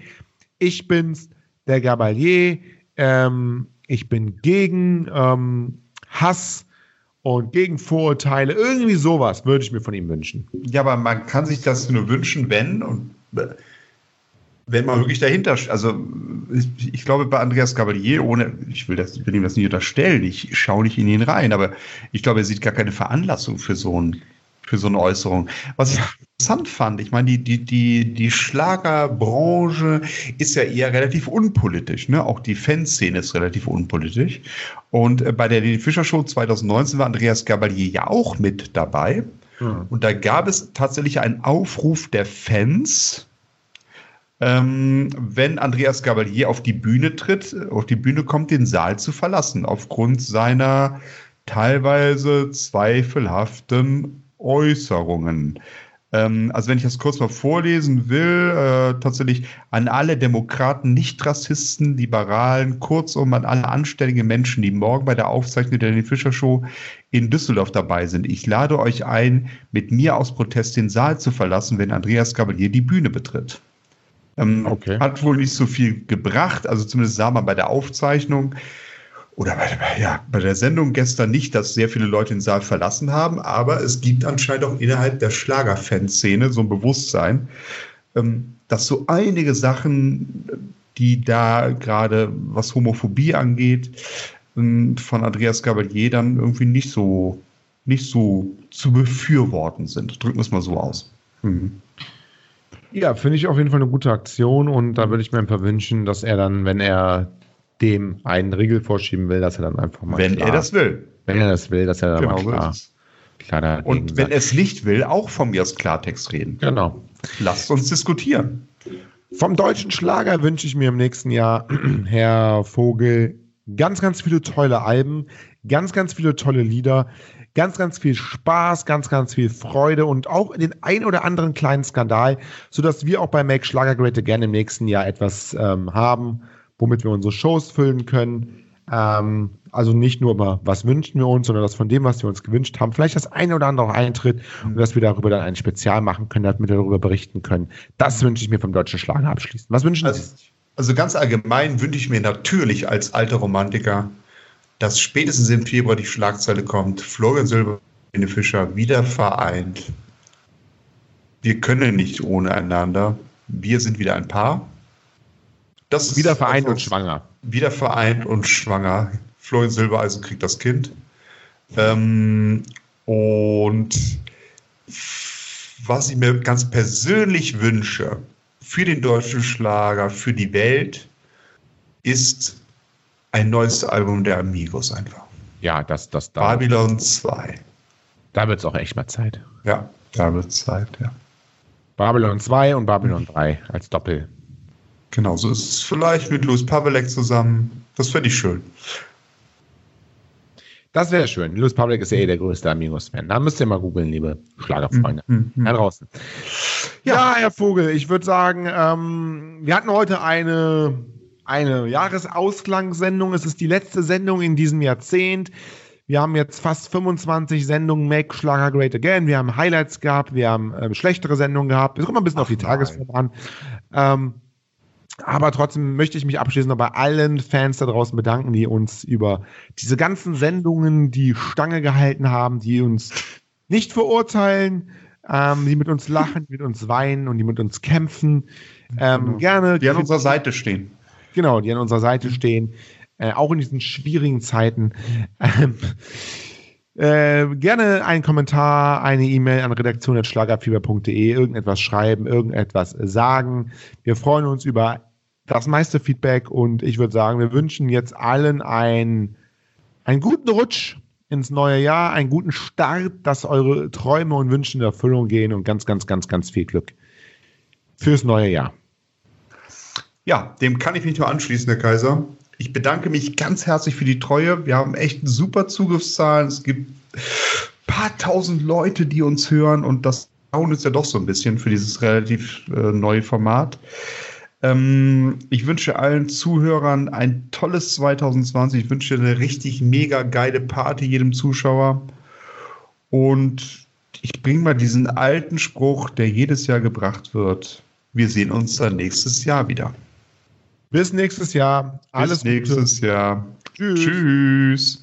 ich bin's, der Gabalier, ähm, ich bin gegen ähm, Hass und gegen Vorurteile. Irgendwie sowas würde ich mir von ihm wünschen. Ja, aber man kann sich das nur wünschen, wenn und wenn man wirklich dahinter, also ich, ich glaube bei Andreas Gabalier, ohne, ich will, das, ich will ihm das nicht unterstellen, ich schaue nicht in ihn rein, aber ich glaube, er sieht gar keine Veranlassung für so, ein, für so eine Äußerung. Was ich interessant fand, ich meine, die, die, die, die Schlagerbranche ist ja eher relativ unpolitisch, ne? auch die Fanszene ist relativ unpolitisch. Und äh, bei der Lili Fischer Show 2019 war Andreas Gabalier ja auch mit dabei. Und da gab es tatsächlich einen Aufruf der Fans, ähm, wenn Andreas Gabalier auf die Bühne tritt, auf die Bühne kommt, den Saal zu verlassen, aufgrund seiner teilweise zweifelhaften Äußerungen. Ähm, also wenn ich das kurz mal vorlesen will, äh, tatsächlich an alle Demokraten, Nicht-Rassisten, Liberalen, kurzum an alle anständigen Menschen, die morgen bei der Aufzeichnung der Danny Fischer Show in Düsseldorf dabei sind. Ich lade euch ein, mit mir aus Protest den Saal zu verlassen, wenn Andreas Gabalier die Bühne betritt. Ähm, Okay. Hat wohl nicht so viel gebracht, also zumindest sah man bei der Aufzeichnung oder bei, der- ja, bei der Sendung gestern nicht, dass sehr viele Leute den Saal verlassen haben, aber es gibt anscheinend auch innerhalb der Schlagerfanszene so ein Bewusstsein, ähm, dass so einige Sachen, die da gerade was Homophobie angeht, ähm, von Andreas Gabalier dann irgendwie nicht so, nicht so zu befürworten sind. Drücken wir es mal so aus. Mhm. Ja, finde ich auf jeden Fall eine gute Aktion und da würde ich mir einfach wünschen, dass er dann, wenn er dem einen Riegel vorschieben will, dass er dann einfach mal Wenn klar, er das will. wenn er das will, dass er dann Genau, mal klar, klar Und wenn er es nicht will, auch von mir aus Klartext reden. genau. Lasst uns diskutieren. Vom deutschen Schlager wünsche ich mir im nächsten Jahr, Herr Vogel, ganz, ganz viele tolle Alben, ganz, ganz viele tolle Lieder, ganz, ganz viel Spaß, ganz, ganz viel Freude und auch den ein oder anderen kleinen Skandal, sodass wir auch bei Make Schlager Great Again im nächsten Jahr etwas ähm, haben, womit wir unsere Shows füllen können. Ähm, also nicht nur mal, was wünschen wir uns, sondern dass von dem, was wir uns gewünscht haben, vielleicht das eine oder andere auch eintritt und dass wir darüber dann ein Spezial machen können, damit wir darüber berichten können. Das wünsche ich mir vom deutschen Schlager abschließend. Was wünschen Sie? Also, also ganz allgemein wünsche ich mir natürlich als alter Romantiker, dass spätestens im Februar die Schlagzeile kommt, Florian Silber und Fischer wieder vereint. Wir können nicht ohne einander. Wir sind wieder ein Paar. Das Wieder vereint und schwanger. wieder vereint und schwanger. Florian Silbereisen kriegt das Kind. Ähm, und was ich mir ganz persönlich wünsche für den deutschen Schlager, für die Welt, ist ein neues Album der Amigos einfach. Ja, das, das, da, Babylon 2. da wird es auch echt mal Zeit. Ja, da wird Zeit, ja. Babylon 2 und Babylon 3 als Doppel. Genau, so ist es vielleicht mit Louis Pavelek zusammen. Das fände ich schön. Das wäre schön. Louis Public ist ja eh der größte Amigos-Fan. Da müsst ihr mal googeln, liebe Schlagerfreunde. Mhm. Da draußen. Ja, Herr Vogel, ich würde sagen, ähm, wir hatten heute eine, eine Jahresausklangsendung. Es ist die letzte Sendung in diesem Jahrzehnt. Wir haben jetzt fast 25 Sendungen Make Schlager Great Again. Wir haben Highlights gehabt, wir haben ähm, schlechtere Sendungen gehabt. Es kommt mal ein bisschen auf die Tagesform an. Ähm, aber trotzdem möchte ich mich abschließend noch bei allen Fans da draußen bedanken, die uns über diese ganzen Sendungen die Stange gehalten haben, die uns nicht verurteilen, ähm, die mit uns lachen, die mit uns weinen und die mit uns kämpfen. Ähm, Genau. Gerne. Die an unserer Seite stehen. Genau, die an unserer Seite stehen, äh, auch in diesen schwierigen Zeiten. Ähm, äh, gerne einen Kommentar, eine E-Mail an redaktion.schlagerfieber.de, irgendetwas schreiben, irgendetwas sagen. Wir freuen uns über das meiste Feedback und ich würde sagen, wir wünschen jetzt allen ein, einen guten Rutsch ins neue Jahr, einen guten Start, dass eure Träume und Wünsche in Erfüllung gehen und ganz, ganz, ganz, ganz viel Glück fürs neue Jahr. Ja, dem kann ich mich nur anschließen, Herr Kaiser. Ich bedanke mich ganz herzlich für die Treue. Wir haben echt super Zugriffszahlen. Es gibt ein paar tausend Leute, die uns hören und das hauen uns ja doch so ein bisschen für dieses relativ äh, neue Format. Ähm, ich wünsche allen Zuhörern ein tolles 2020. Ich wünsche eine richtig mega geile Party jedem Zuschauer. Und ich bringe mal diesen alten Spruch, der jedes Jahr gebracht wird. Wir sehen uns dann nächstes Jahr wieder. Bis nächstes Jahr. Alles Bis nächstes Jahr. Tschüss. Tschüss.